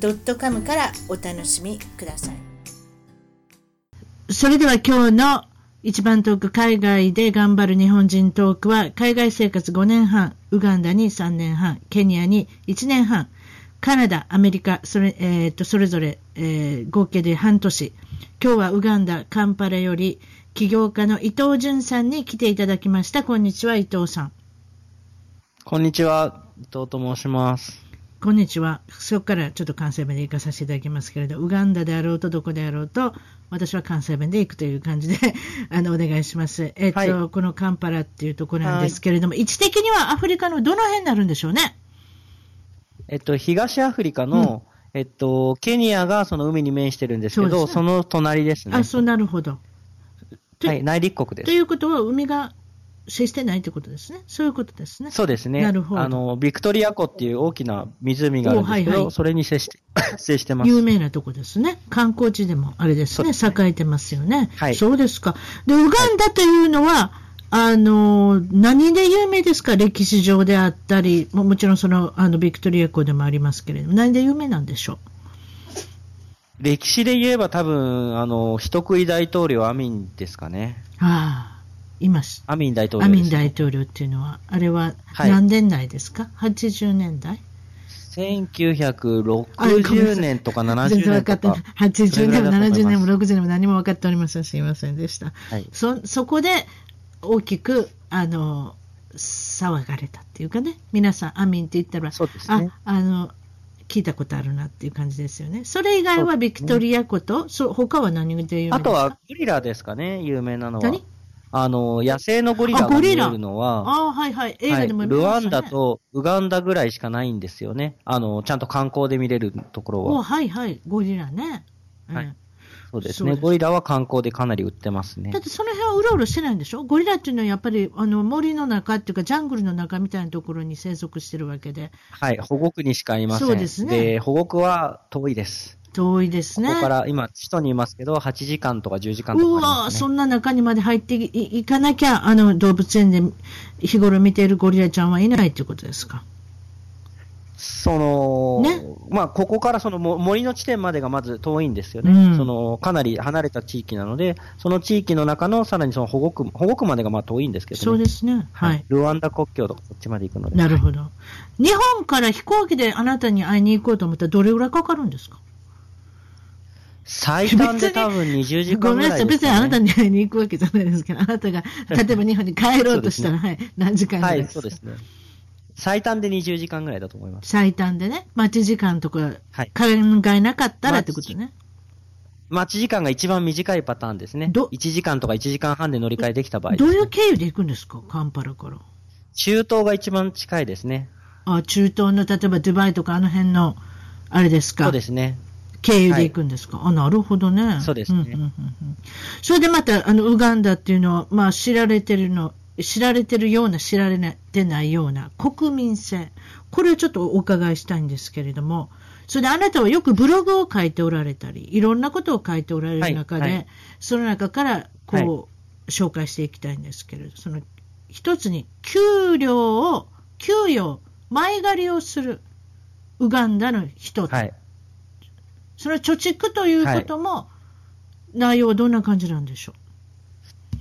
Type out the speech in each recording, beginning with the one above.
.com からお楽しみくださいそれでは今日の一番遠く海外で頑張る日本人トークは海外生活5年半、ウガンダに3年半、ケニアに1年半、カナダ、アメリカ、それ,、えー、とそれぞれ、えー、合計で半年。今日はウガンダ、カンパラより起業家の伊藤淳さんに来ていただきました。こんにちは、伊藤さん。こんにちは、伊藤と申します。こんにちは。そこからちょっと関西弁で行かさせていただきますけれど、ウガンダであろうとどこであろうと、私は関西弁で行くという感じで あの、お願いします。えっ、と、はい、このカンパラっていうところなんですけれども、位置的にはアフリカのどの辺になるんでしょうね？えっと、東アフリカの、うん、えっと、ケニアがその海に面してるんですけど、そ、ね,、の隣ですね。あ、そう、なるほど。はい、内陸国です。ということは、海が接してないということですね。そういうことですね。そうですね。なるほど。あの、ビクトリア湖っていう大きな湖があるんですけど、はいはい、それに接して、接してます。有名なとこですね。観光地でもあれですね、すね栄えてますよね。はい。そうですか。で、ウガンダというのは、はいあの、何で有名ですか？歴史上であったり、ももちろんその、あの、ビクトリア湖でもありますけれども、何で有名なんでしょう？歴史で言えば多分、あの、人食い大統領アミンですかね。ああ。います。アミン大統領、アミン大統領っていうのは、あれは何年代ですか、はい、?80 年代？1960年とか70年とか。80年も70年も60年も何も分かっておりません。すいませんでした。はい、そ、そこで大きく、あの、騒がれたっていうかね、皆さん、アミンって言ったら、そうですね、あ、あの、聞いたことあるなっていう感じですよね。それ以外はビクトリア湖と、そ、ね、他は何で有名ですか？あとはゴリラですかね、有名なのは。何？あの、野生のゴリラが見えるのは、あはいはい、映画でも見ました、ね、ルワンダとウガンダぐらいしかないんですよね。あの、ちゃんと観光で見れるところは。おはいはい、ゴリラね。はい。そうですね。ゴリラは観光でかなり売ってますね。だってその辺はうろうろしてないんでしょ？ゴリラっていうのはやっぱりあの森の中っていうかジャングルの中みたいなところに生息してるわけで。はい、保護区にしかいません。そうですね。で、保護区は遠いです。遠いですね。ここから今、首都にいますけど、8時間とか10時間とか、ね、うわそんな中にまで入っていかなきゃ、あの動物園で日頃見ているゴリラちゃんはいないということですか？その、ね、まあ、ここからその森の地点までがまず遠いんですよね。うん、その、かなり離れた地域なので、その地域の中のさらにその保護区、保護区までがまあ遠いんですけど、ね、そうですね。はい。ルワンダ国境とかこっちまで行くので。なるほど。日本から飛行機であなたに会いに行こうと思ったらどれぐらいかかるんですか？最短で多分20時間ぐらい、ね、ごめんなさい。別にあなたに会いに行くわけじゃないですけど、あなたが、例えば日本に帰ろうとしたら、ね、はい、何時間ぐらいはい、そうですね。最短で20時間ぐらいだと思います。最短でね。待ち時間とか、はい、考えなかったらってことね。待ち時間が一番短いパターンですね。ど ?1 時間とか1時間半で乗り換えできた場合、どういう経由で行くんですかカンパラから？中東が一番近いですね。あ、中東の、例えばドゥバイとかあの辺の、あれですか？そうですね。経由で行くんですか、はい、あ、なるほどね。そうですね。うんうんうんうん、それでまた、あの、ウガンダっていうのは、まあ、知られてるの、知られてるような、知られてないような国民性。これをちょっとお伺いしたいんですけれども、それであなたはよくブログを書いておられたり、いろんなことを書いておられる中で、はい。はい、その中から、こう、はい、紹介していきたいんですけれど、その、一つに、給料を、給与、前借りをする、ウガンダの人はいそれは貯蓄ということも、内容はどんな感じなんでしょう、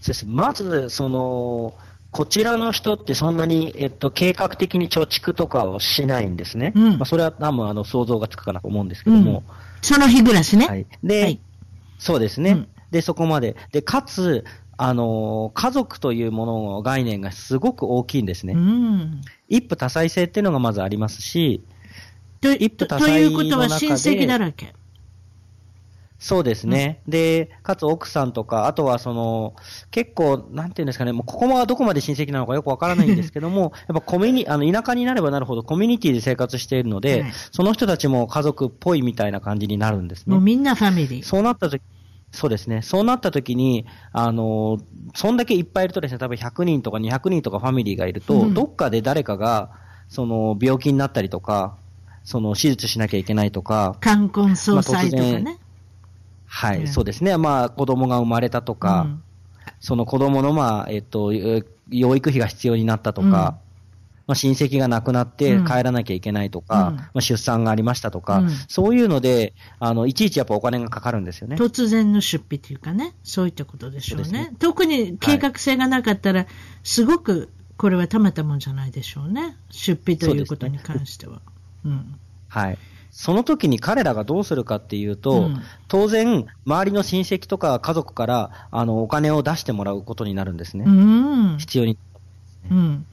そうですまず、その、こちらの人ってそんなに、えっと、計画的に貯蓄とかをしないんですね。うん、まあ、それは多分あの想像がつくかなと思うんですけども。うん、その日暮らしね。はい。で、はい、そうですね、うん、で、そこまで。で、かつ、あの、家族というものの概念がすごく大きいんですね。一夫多妻制っていうのがまずありますし、とということは親戚だらけ。そうですね。うん、で、かつ奥さんとか、あとはその、結構、なんていうんですかね、もうここはどこまで親戚なのかよくわからないんですけども、やっぱコミュニ、あの、田舎になればなるほどコミュニティで生活しているので、はい、その人たちも家族っぽいみたいな感じになるんですね。もうみんなファミリー。そうなった時、そうですね。そうなった時に、あの、そんだけいっぱいいるとですね、多分100人とか200人とかファミリーがいると、うん、どっかで誰かが、その、病気になったりとか、その、手術しなきゃいけないとか、冠婚葬祭とかね。まあはい、うん、そうですね。まあ、子供が生まれたとか、うん、その子供の、まあ、えっと、養育費が必要になったとか、うん、まあ、親戚が亡くなって帰らなきゃいけないとか、まあ、出産がありましたとか、そういうので、あの、いちいちやっぱお金がかかるんですよね。突然の出費というかね、そういったことでしょうね。うね。特に計画性がなかったら、はい、すごく、これはたまったもんじゃないでしょうね。出費ということに関しては。ね、うん。はい。その時に彼らがどうするかっていうと、うん、当然、周りの親戚とか家族から、あの、お金を出してもらうことになるんですね。うん、必要に、うん。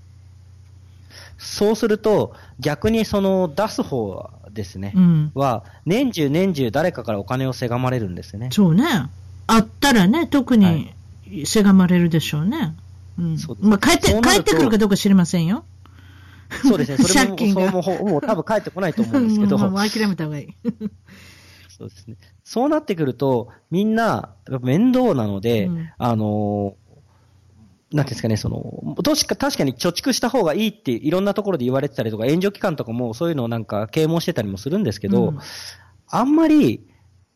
そうすると、逆にその出す方ですね、うん、は、年中年中誰かからお金をせがまれるんですね。そうね。あったらね、特にせがまれるでしょうね。はい、うん。まあ、帰って、帰ってくるかどうか知りませんよ。そうですね。それも、それも、もう多分帰ってこないと思うんですけど。もう諦めた方がいい。そうですね。そうなってくると、みんな、面倒なので、うん、あの、なんですかね、その、確か確かに貯蓄した方がいいっていろんなところで言われてたりとか、援助機関とかもそういうのをなんか啓蒙してたりもするんですけど、うん、あんまり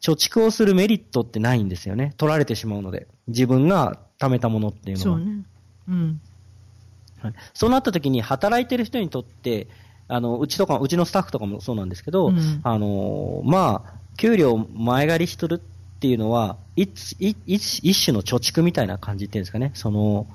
貯蓄をするメリットってないんですよね。取られてしまうので。自分が貯めたものっていうのは。そうね。うん。はい、そうなった時に働いてる人にとって、あの、うちとか、うちのスタッフとかもそうなんですけど、うん、あの、まあ、給料前借りしとるっていうのは、一一種の貯蓄みたいな感じっていうんですかね。その、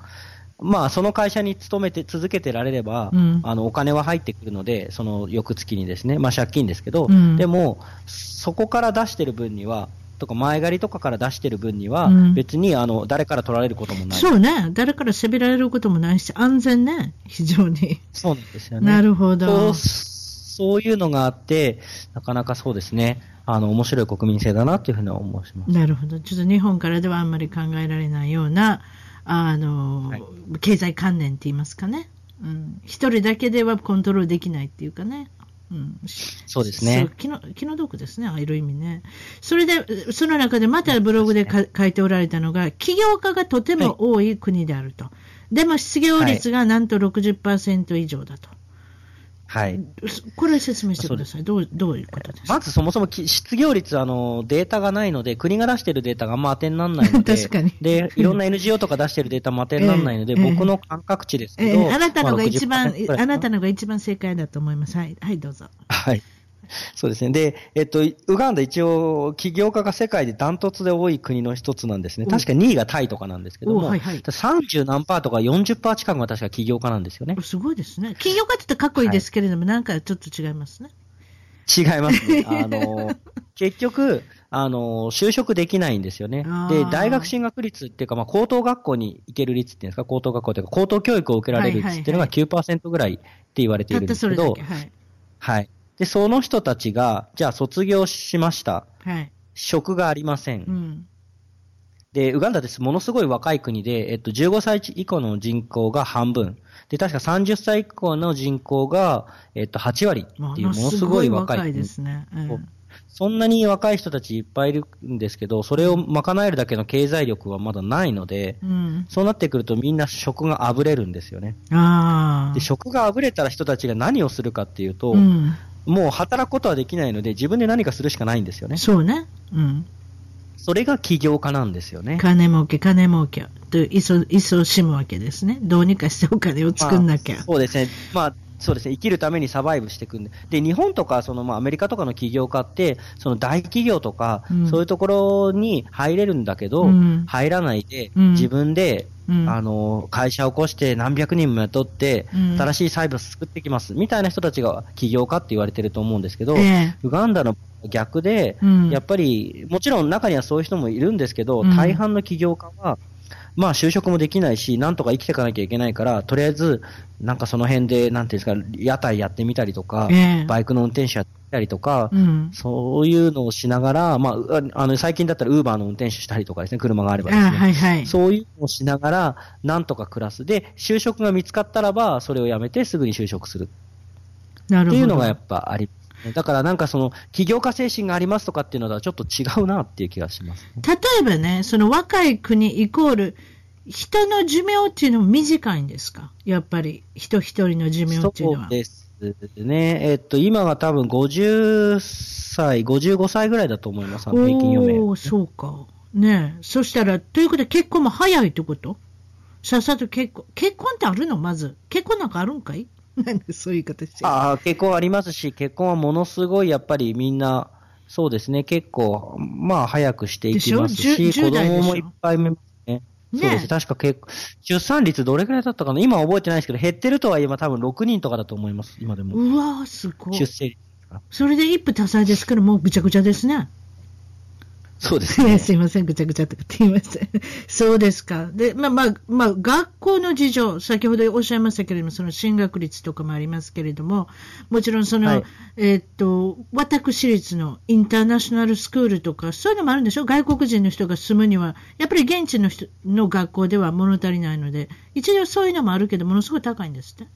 まあ、その会社に勤めて続けてられれば、うん、あの、お金は入ってくるので、その翌月にですね、まあ借金ですけど、うん、でも、そこから出してる分には、とか前借りとかから出してる分には、別にあの誰から取られることもない、そうね、誰からせびられることもないし、安全ね、非常に。そうなんですよね。なるほど。そういうのがあって、なかなかそうですね、あの面白い国民性だなというふうに思います。なるほど、ちょっと日本からではあんまり考えられないような、あの、はい、経済観念って言いますかね。うん、一人だけではコントロールできないっていうかね、うん、そうですね。気の気の毒ですね、ああいう意味ね。それで、その中でまたブログでか、ね、書いておられたのが、起業家がとても多い国であると。はい、でも失業率がなんと60%以上だと。はい。これ説明してください。どう、どういうことですか？まずそもそも失業率、あの、データがないので、国が出しているデータがあんま当てにならないので、確かに。で、いろんな NGO とか出しているデータも当てにならないので、えー、僕の感覚値ですけど、えー、あなたのが一番、あなたのが一番正解だと思います。はい、はい、どうぞ。はい。そうですね。で、えっと、ウガンダ一応、起業家が世界でダントツで多い国の一つなんですね。確か2位がタイとかなんですけども、はいはい、30何パーとか40パー近くが確か起業家なんですよね。すごいですね。起業家って言ったらかっこいいですけれども、はい、なんかちょっと違いますね。違いますね。あの、結局、あの、就職できないんですよね。で、大学進学率っていうか、まあ、高等学校に行ける率っていうんですか、高等学校っていうか、高等教育を受けられる率っていうのが9%ぐらいって言われているんですけど、はい、はい。で、その人たちが、じゃあ卒業しました。はい。職がありません。うん。で、ウガンダです。ものすごい若い国で、えっと、15歳以降の人口が半分。で、確か30歳以降の人口が、えっと、8割っていう、ものすごい若い。若いですね。うん、そんなに若い人たちいっぱいいるんですけど、それを賄えるだけの経済力はまだないので、うん、そうなってくるとみんな職があぶれるんですよね。で、職があぶれたら人たちが何をするかっていうと、うん、もう働くことはできないので、自分で何かするしかないんですよね。そうね。うん。それが起業家なんですよね。金儲け、金儲けと、いそ、いそしむわけですね。どうにかしてお金を作んなきゃ。まあ、そうですね。まあ、そうですね、生きるためにサバイブしていくんで、で日本とかその、まあ、アメリカとかの起業家って、その大企業とか、うん、そういうところに入れるんだけど、うん、入らないで、うん、自分で、あの会社を起こして何百人も雇って、新しいサイバー作ってきますみたいな人たちが起業家って言われてると思うんですけど、えー、ウガンダの逆で、やっぱり、もちろん中にはそういう人もいるんですけど、大半の起業家は、まあ就職もできないし、なんとか生きていかなきゃいけないから、とりあえず、なんかその辺で、なんていうんですか、屋台やってみたりとか、えー、バイクの運転手やってみたりとか、うん、そういうのをしながら、まあ、あの、最近だったらウーバーの運転手したりとかですね、車があればですね。はいはい、そういうのをしながら、なんとか暮らす。で、就職が見つかったらば、それをやめてすぐに就職する。なるほど。っていうのがやっぱありだからなんかその、起業家精神がありますとかっていうのとはちょっと違うなっていう気がします、ね、例えばね、その若い国イコール、人の寿命っていうのも短いんですか？やっぱり、人一人の寿命っていうのは。そうですね。えっと、今が多分50歳、55歳ぐらいだと思います、平均余命。おそうか。ねそしたら、ということで結婚も早いってこと？さっさと結婚。結婚ってあるの？まず。結婚なんかあるんかい？なんでそういう形ああ、結婚ありますし、結婚はものすごいやっぱりみんな、そうですね、結構、まあ早くしていきますし、子供もいっぱい見ますね。ねそうです。確か結出産率どれくらいだったかな？今覚えてないですけど、減ってるとはいえば多分6人とかだと思います、今でも。うわすごい。出生率。それで一夫多妻ですから、もうぐちゃぐちゃですね。そうですね。すいません、ぐちゃぐちゃとかって言いません。そうですか。で、まあまあ、まあ、学校の事情、先ほどおっしゃいましたけれども、その進学率とかもありますけれども、もちろんその、はい、えー、っと、私立のインターナショナルスクールとか、そういうのもあるんでしょ外国人の人が住むには、やっぱり現地の人の学校では物足りないので、一応そういうのもあるけど、ものすごい高いんですって。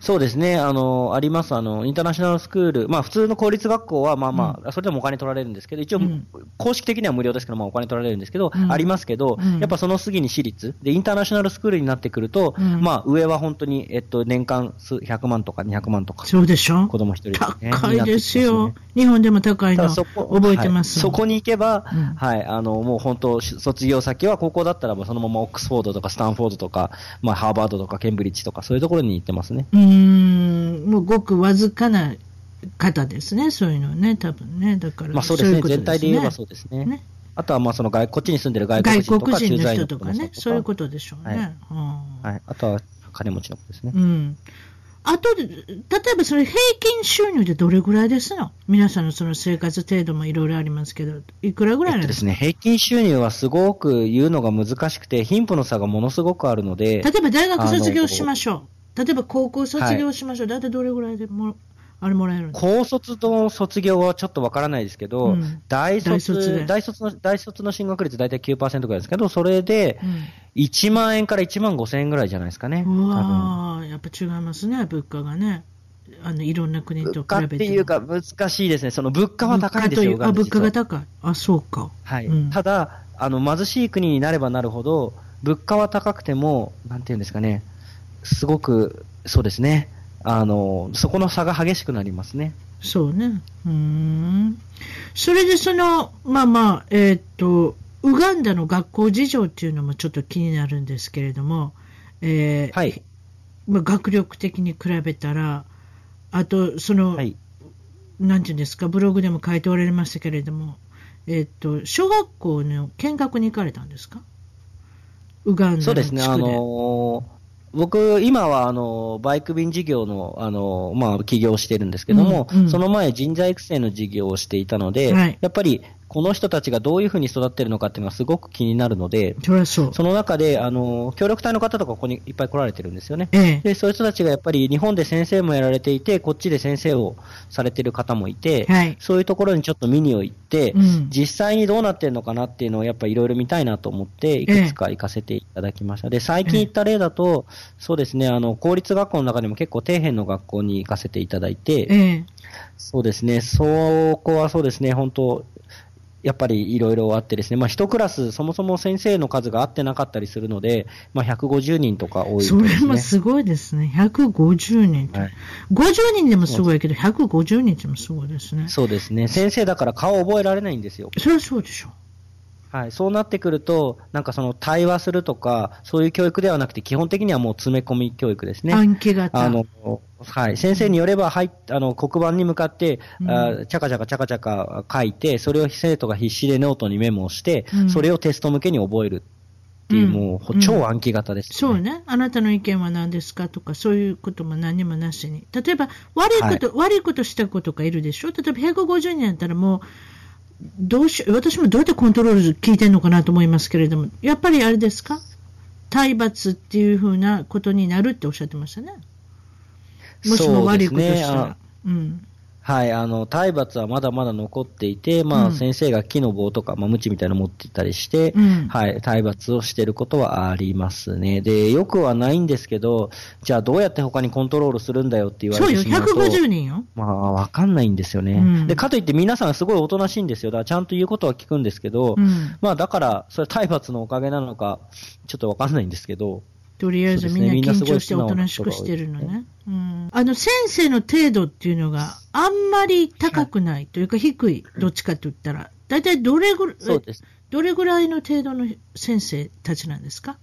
そうですね、あの、あります、あの、インターナショナルスクール、まあ普通の公立学校は、まあまあ、うん、それでもお金取られるんですけど、一応、うん、公式的には無料ですけど、まあお金取られるんですけど、うん、ありますけど、やっぱその次に私立、で、インターナショナルスクールになってくると、まあ上は本当に、えっと、年間数100万とか200万とか。そうでしょ？子供一人、ね、高いですよ、ね。日本でも高いの、覚えてます、はい、そこに行けば、はい、あの、もう本当、卒業先は高校だったら、そのままオックスフォードとかスタンフォードとか、まあハーバードとかケンブリッジとか、そういうところに行ってますね。うんもうごくわずかな方ですね、そういうのね、多分ね。だから、まあそうですね、全体で言えばそうですね。ねあとはまあその外こっちに住んでる外国人とか駐在の人とかね、そういうことでしょうね。はい、はい、あとは金持ちの子ですね。うん。あと、例えばそれ平均収入でどれぐらいですの？皆さんのその生活程度もいろいろありますけど、いくらぐらいなんですか、えっと、ですね、平均収入はすごく言うのが難しくて、貧富の差がものすごくあるので。例えば大学卒業しましょう。例えば高校卒業しましょう、はい、大体どれぐらいでもあれもらえる高卒の卒業はちょっとわからないですけど、うん、大卒大卒の大卒の進学率大体9%ぐらいですけど、それで1万円から1万5千円ぐらいじゃないですかね。うわやっぱ違いますね、物価がね。あのいろんな国と比べて。っていうか、難しいですね、その物価は高いんですよ、あ物価が高い、あそうか。はい、うん、ただあの、貧しい国になればなるほど、物価は高くても、なんていうんですかね、すごく、そうですね。あの、そこの差が激しくなりますね。そうね。うん。それでその、まあまあ、えー、っと、ウガンダの学校事情っていうのもちょっと気になるんですけれども、えー、はい。まあ、学力的に比べたら、あと、その、はい、なんていうんですか、ブログでも書いておられましたけれども、えー、っと、小学校の見学に行かれたんですか？ウガンダのそうですね、あのー僕、今はあのバイク便事業のあの、まあ、起業してるんですけども、うんうん、その前、人材育成の事業をしていたので、はい、やっぱりこの人たちがどういうふうに育ってるのかっていうのがすごく気になるので、その中で、あの、協力隊の方とかここにいっぱい来られてるんですよね。ええ、で、そういう人たちがやっぱり日本で先生もやられていて、こっちで先生をされてる方もいて、はい、そういうところにちょっと見に行って、うん、実際にどうなってるのかなっていうのをやっぱりいろいろ見たいなと思って、いくつか行かせていただきました。で、最近行った例だと、そうですね、あの、公立学校の中でも結構底辺の学校に行かせていただいて、そうですね、そこはそうですね、本当やっぱりいろいろあってですね、まあ一クラス、そもそも先生の数が合ってなかったりするので、まあ150人とか多いですね。それもすごいですね。150人はい、50人でもすごいけど、150人でもすごいですね。そうですね。先生だから顔覚えられないんですよ。それはそうでしょう。はい、そうなってくると、なんかその対話するとか、そういう教育ではなくて、基本的にはもう詰め込み教育ですね。暗記型。あの、はい、先生によれば、はい、あの、黒板に向かって、うん、あチャカチャカチャカチャカ書いて、それを生徒が必死でノートにメモをして、うん、それをテスト向けに覚える。っていう、もう、超暗記型です、ね、そうね。あなたの意見は何ですかとか、そういうことも何もなしに。例えば、悪いこと、はい、悪いことした子とかいるでしょ？例えば、150人やったらもう、どうし、私もどうやってコントロール聞いてるのかなと思いますけれども、やっぱりあれですか？体罰っていうふうなことになるっておっしゃってましたね。もしも悪いことしたら。ね、うん。はい、あの、体罰はまだまだ残っていて、まあ、うん、先生が木の棒とか、まあ、鞭みたいなの持ってたりして、うん、はい、体罰をしていることはありますね。で、よくはないんですけど、じゃあどうやって他にコントロールするんだよって言われてしまうと。そうよ、150人よ。まあ、わかんないんですよね、うん、で、かといって皆さんすごいおとなしいんですよ。だからちゃんと言うことは聞くんですけど、まあ、だから、それ体罰のおかげなのか、ちょっとわかんないんですけど、とりあえずみんな緊張しておとなしくしてるのね。うん、あの、先生の程度っていうのがあんまり高くないというか低い、どっちかと言ったら、大体どれぐらい、どれぐらいの程度の先生たちなんですか？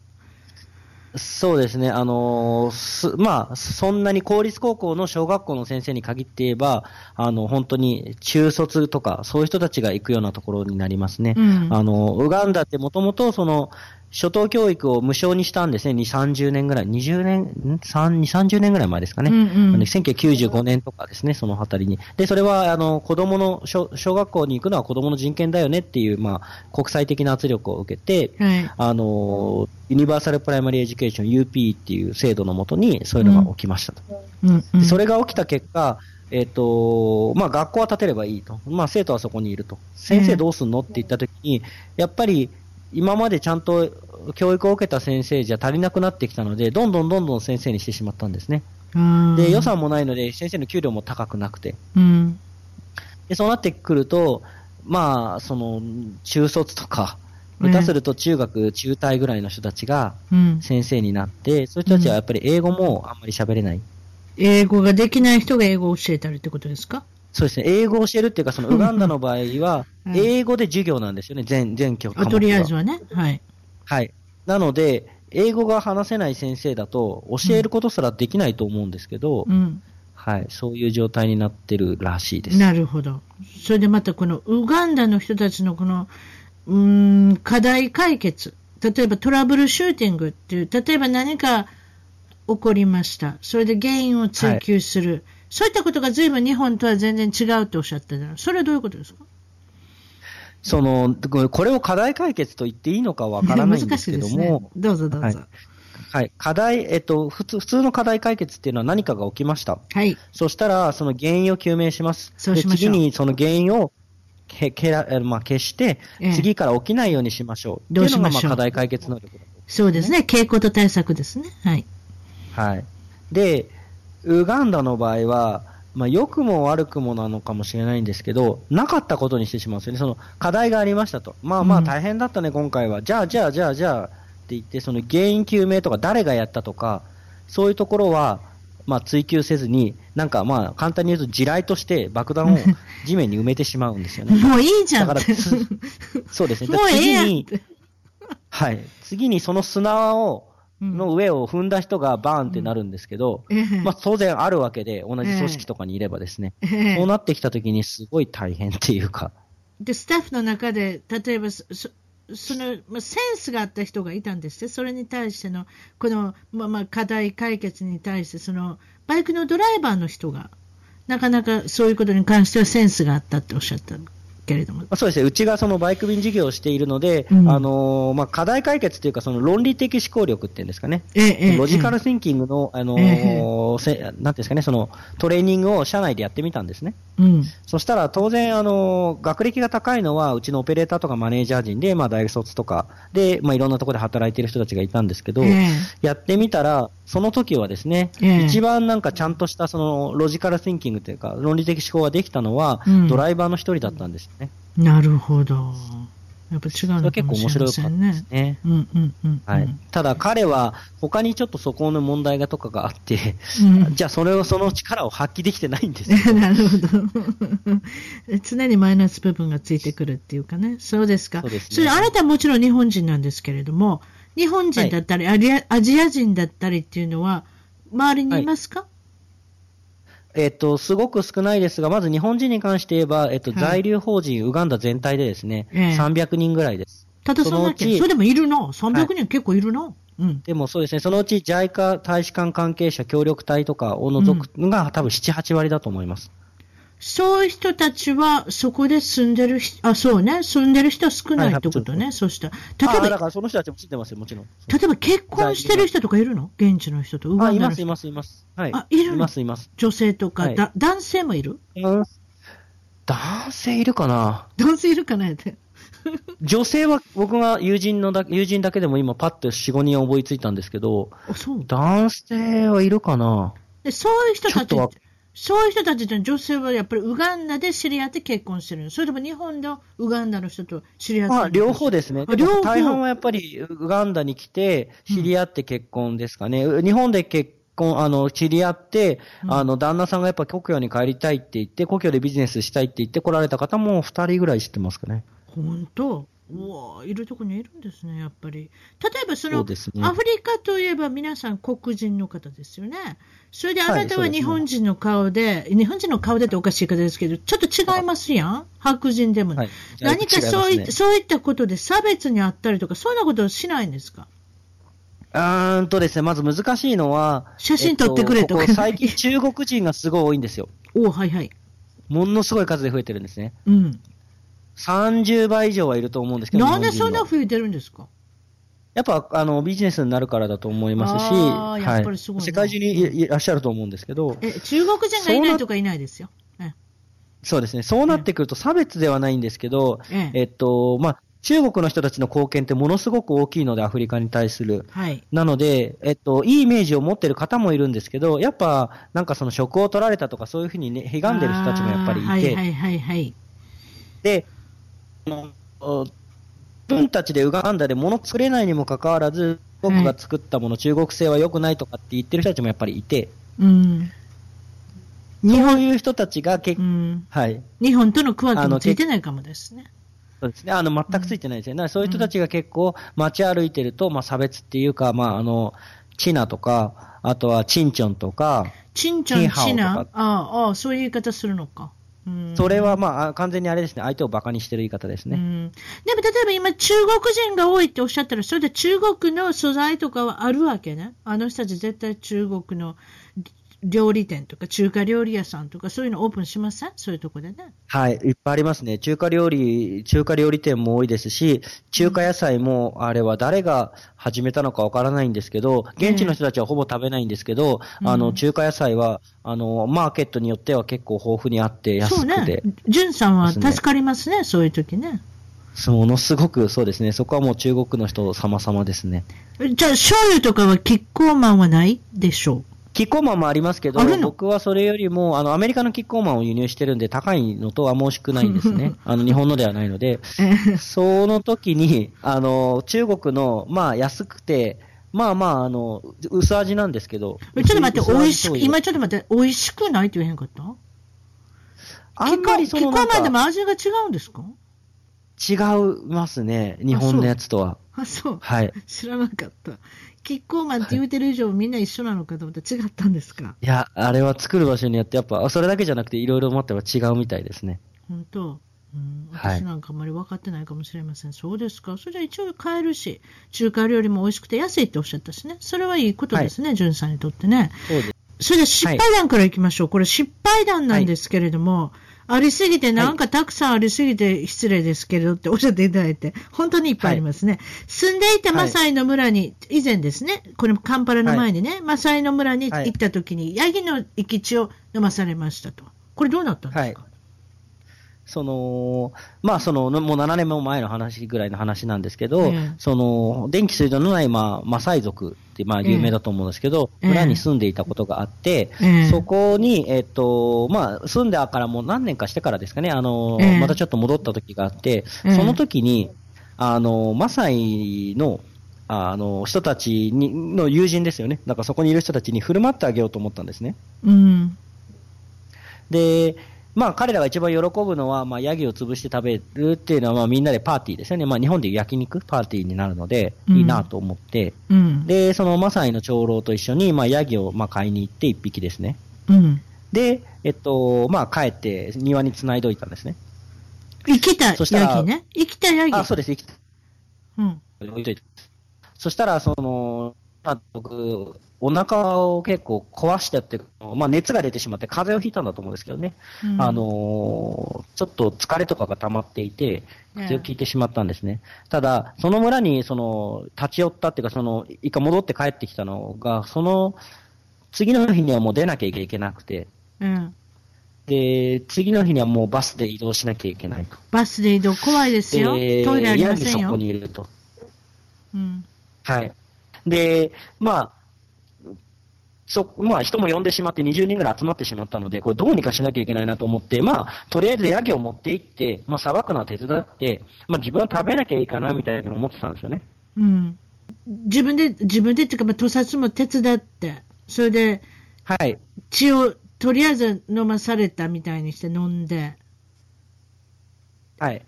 そうですね、あのー、まあ、そんなに公立高校の小学校の先生に限って言えば、あの、本当に中卒とか、そういう人たちが行くようなところになりますね。うん、あの、ウガンダってもともと、その、初等教育を無償にしたんですね。2、30年ぐらい。20年、ん ?3、2、30年ぐらい前ですかね。うんうん、1995年とかですね、そのあたりに。で、それは、あの、子供の小、小学校に行くのは子供の人権だよねっていう、まあ、国際的な圧力を受けて、はい、あの、ユニバーサルプライマリーエデュケーション UP っていう制度のもとに、そういうのが起きましたと。うんうん、それが起きた結果、えっ、ー、と、まあ、学校は建てればいいと。まあ、生徒はそこにいると。先生どうすんのって言ったときに、やっぱり、今までちゃんと教育を受けた先生じゃ足りなくなってきたので、どんどんどんどん先生にしてしまったんですね。で、予算もないので、先生の給料も高くなくて。うん、でそうなってくると、まあ、その、中卒とか、下手すると中学、中退ぐらいの人たちが先生になって、うん、そういう人たちはやっぱり英語もあんまり喋れない。英語ができない人が英語を教えたりってことですか？そうですね。英語を教えるっていうか、そのウガンダの場合は、英語で授業なんですよね、全、全教科とりあえずはね。はい。はい。なので、英語が話せない先生だと、教えることすらできないと思うんですけど、うん、はい。そういう状態になってるらしいです。なるほど。それでまたこのウガンダの人たちのこの、うん、課題解決。例えばトラブルシューティングっていう、例えば何か起こりました。それで原因を追求する。はいそういったことが随分日本とは全然違うとおっしゃってたそれはどういうことですか？その、これを課題解決と言っていいのかわからないんですけども、ね、どうぞどうぞ。はいはい。課題、えっと、普通、普通の課題解決っていうのは何かが起きました。はい。そしたら、その原因を究明します。そうしましょう。次にその原因をけけら、まあ、消して、次から起きないようにしましょう。どうしましょう？うまあ課題解決能力だと、そうですね。傾向と対策ですね。はい。はい。で、ウガンダの場合は、まあ、良くも悪くもなのかもしれないんですけど、なかったことにしてしまうんですよね。その課題がありましたと。まあまあ大変だったね、うん、今回は。じゃあじゃあじゃあじゃあって言って、その原因究明とか誰がやったとか、そういうところは、まあ追求せずに、なんかまあ簡単に言うと地雷として爆弾を 地面に埋めてしまうんですよね。もういいじゃん。だから、そうですね。もう次に、はい。次にその砂を、の上を踏んだ人がバーンってなるんですけど、うん、まあ当然あるわけで、同じ組織とかにいればですね、えそうなってきたときにすごい大変っていうか。で、スタッフの中で、例えばそ、その、まあ、センスがあった人がいたんですって、それに対しての、この、まあ、まあ、課題解決に対して、その、バイクのドライバーの人が、なかなかそういうことに関してはセンスがあったっておっしゃったけれども。そうですね。うちがそのバイク便事業をしているので、うん、あのまあ、課題解決というか、その論理的思考力っていうんですかね。ええ、ロジカルシンキングの、あのー、え、なんですかね、そのトレーニングを社内でやってみたんですね。うん。そしたら当然、あのー、学歴が高いのは、うちのオペレーターとかマネージャー陣で、まあ、大学卒とかで、まあ、いろんなところで働いている人たちがいたんですけど、やってみたら、その時はですね、一番なんかちゃんとしたそのロジカルシンキングというか、論理的思考ができたのは、ドライバーの一人だったんですよね。なるほど。やっぱ違うのかもしれませんね。結構面白かったですね。うんうんうん、はい。ただ彼は他にちょっとそこの問題がとかがあって、うん、じゃあそれをその力を発揮できてないんです なるほど。常にマイナス部分がついてくるっていうかね。そうですか。そうですね。それあなたはもちろん日本人なんですけれども、日本人だったり、はい、アジア人だったりっていうのは周りにいますか、はいえっと、すごく少ないですが、まず日本人に関して言えば、えっと、はい、在留邦人、ウガンダ全体でですね、えー、300人ぐらいです。ただそのうち、それでもいるな。300人結構いるな。はいうん、でもそうですね、そのうち JICA 大使館関係者協力隊とかを除くのが、うん、多分7、8割だと思います。そういう人たちは、そこで住んでる人、あ、そうね、住んでる人は少ないってことね、はい、そうしたら。例えば、だからその人たちも知ってますよ、もちろん。例えば結婚してる人とかいるの？現地の人と、あ、います、います、います。はい。あ、いるいます、います。女性とか、はい、だ男性もいる？男性いるかな？男性いるかなって。女性は僕が友人のだ友人だけでも今パッと4、5人思いついたんですけど、男性はいるかな？でそういう人たちそういう人たちって女性はやっぱりウガンダで知り合って結婚してるそれとも日本のウガンダの人と知り合ってまあ、両方ですね。両方大半はやっぱりウガンダに来て知り合って結婚ですかね。うん、日本で結婚、あの、知り合って、うん、あの、旦那さんがやっぱ故郷に帰りたいって言って、故郷でビジネスしたいって言って来られた方も2人ぐらい知ってますかね。本当？うわいるとこにいるんですね、やっぱり。例えばその、ね、アフリカといえば皆さん黒人の方ですよね。それであなたは日本人の顔で、はいでね、日本人の顔でっておかしい方ですけど、ちょっと違いますやん？白人でも、はい、何かそうい,、ね、そういったことで差別にあったりとか、そんなことしないんですか？うんとですね、まず難しいのは、写真撮ってくれとか、えっと、最近中国人がすごい多いんですよ。おはいはい。ものすごい数で増えてるんですね。うん。30倍以上はいると思うんですけど、なんでそんな増えてるんですか？やっぱあのビジネスになるからだと思いますし、はい、世界中にいらっしゃると思うんですけど、え中国人がいないとかいないですよ。そうです。ね、そうなってくると差別ではないんですけど、ええ。っとまあ、中国の人たちの貢献ってものすごく大きいので、アフリカに対する。はい、なので、えっと、いいイメージを持ってる方もいるんですけど、やっぱ、なんかその職を取られたとか、そういうふうにね、悲願でる人たちもやっぱりいて、はいはいはいはい、で、自分たちでウガンダで物作れないにもかかわらず、僕が作ったもの、中国製は良くないとかって言ってる人たちもやっぱりいて、うん、そういう人たちが結、うん、はい、日本との区分けもついてないかもですね。そうですね。あの、全くついてないですね。うん、そういう人たちが結構街歩いてると、まあ差別っていうか、まああの、チナとか、あとはチンチョンとか、チンチョン、チナ？ああ、そういう言い方するのか。それはまあ、完全にあれですね、相手を馬鹿にしてる言い方ですね。でも例えば今、中国人が多いっておっしゃったら、それで中国の素材とかはあるわけね。あの人たち絶対中国の料理店とか中華料理屋さんとかそういうのオープンしません？そういうとこでね。はい、いっぱいありますね。中華料理、中華料理店も多いですし、中華野菜もあれは誰が始めたのかわからないんですけど、現地の人たちはほぼ食べないんですけど、えー、あの、中華野菜は、あの、マーケットによっては結構豊富にあって安くて。そうね。淳さんは助かりますね、そういう時ね。ものすごくそうですね。そこはもう中国の人様々ですね。じゃあ、醤油とかはキッコーマンはないでしょう？キッコーマンもありますけど、僕はそれよりも、あの、アメリカのキッコーマンを輸入してるんで、高いのとは申しくないんですね。あの、日本のではないので、その時に、あの、中国の、まあ、安くて、まあまあ、あの、薄味なんですけど。ちょっと待って、美味しく、今ちょっと待って、美味しくないって言えへんかった？あんまりそのキッコーマンでも味が違うんですか？違いますね、日本のやつとは。あ、そう。はい。知らなかった。キッコーマンって言うてる以上、みんな一緒なのかと思ったら違ったんですか？いや、あれは作る場所によって、やっぱ、それだけじゃなくて、いろいろ持っては違うみたいですね。本当？うん、私なんかあんまり分かってないかもしれません、はい、そうですか、それじゃ一応買えるし、中華料理も美味しくて安いっておっしゃったしね、それはいいことですね、はい、さんにとってね。そうです。それで失敗談からいきましょう、はい、これ、失敗談なんですけれども、ありすぎて、なんかたくさんありすぎて失礼ですけれどっておっしゃっていただいて、本当にいっぱいありますね。はい、住んでいたマサイの村に、以前ですね、これカンパラの前にね、はい、マサイの村に行った時に、ヤギの生き血を飲まされましたと。これどうなったんですか、はいその、まあ、その、もう7年も前の話ぐらいの話なんですけど、その、電気水道のない、まあ、マサイ族って、まあ、有名だと思うんですけど、村に住んでいたことがあって、そこに、えっと、まあ、住んでからもう何年かしてからですかね、あの、またちょっと戻った時があって、その時に、あの、マサイの、あの、人たちに、の友人ですよね。だからそこにいる人たちに振る舞ってあげようと思ったんですね。うん。で、まあ彼らが一番喜ぶのは、まあヤギを潰して食べるっていうのは、まあみんなでパーティーですよね。まあ日本でいう焼肉パーティーになるので、いいなと思って、うん、で、そのマサイの長老と一緒に、まあヤギをまあ買いに行って一匹ですね。うん、で、えっと、まあ帰って庭に繋いどいたんですね。生きたヤギね？生きたヤギ。あ、そうです、生きた。うん。置いといて。そしたら、その、あ、僕、お腹を結構壊してって、まあ、熱が出てしまって風邪をひいたんだと思うんですけどね、うん、あのちょっと疲れとかが溜まっていて、風邪をひいてしまったんですね。ただ、その村にその立ち寄ったっていうか、その一回戻って帰ってきたのが、その次の日にはもう出なきゃいけなくて、うん、で、次の日にはもうバスで移動しなきゃいけないと。バスで移動怖いですよ。トイレありませんよ。そこにいると。うん。はい。で、まあ、そ、まあ人も呼んでしまって20人ぐらい集まってしまったので、これどうにかしなきゃいけないなと思って、まあ、とりあえずヤギを持って行って、まあ、さばくのは手伝って、まあ自分は食べなきゃいいかなみたいな思ってたんですよね。うん。自分で、自分でっていうか、まあ、屠殺も手伝って、それで、はい。血をとりあえず飲まされたみたいにして飲んで、はい。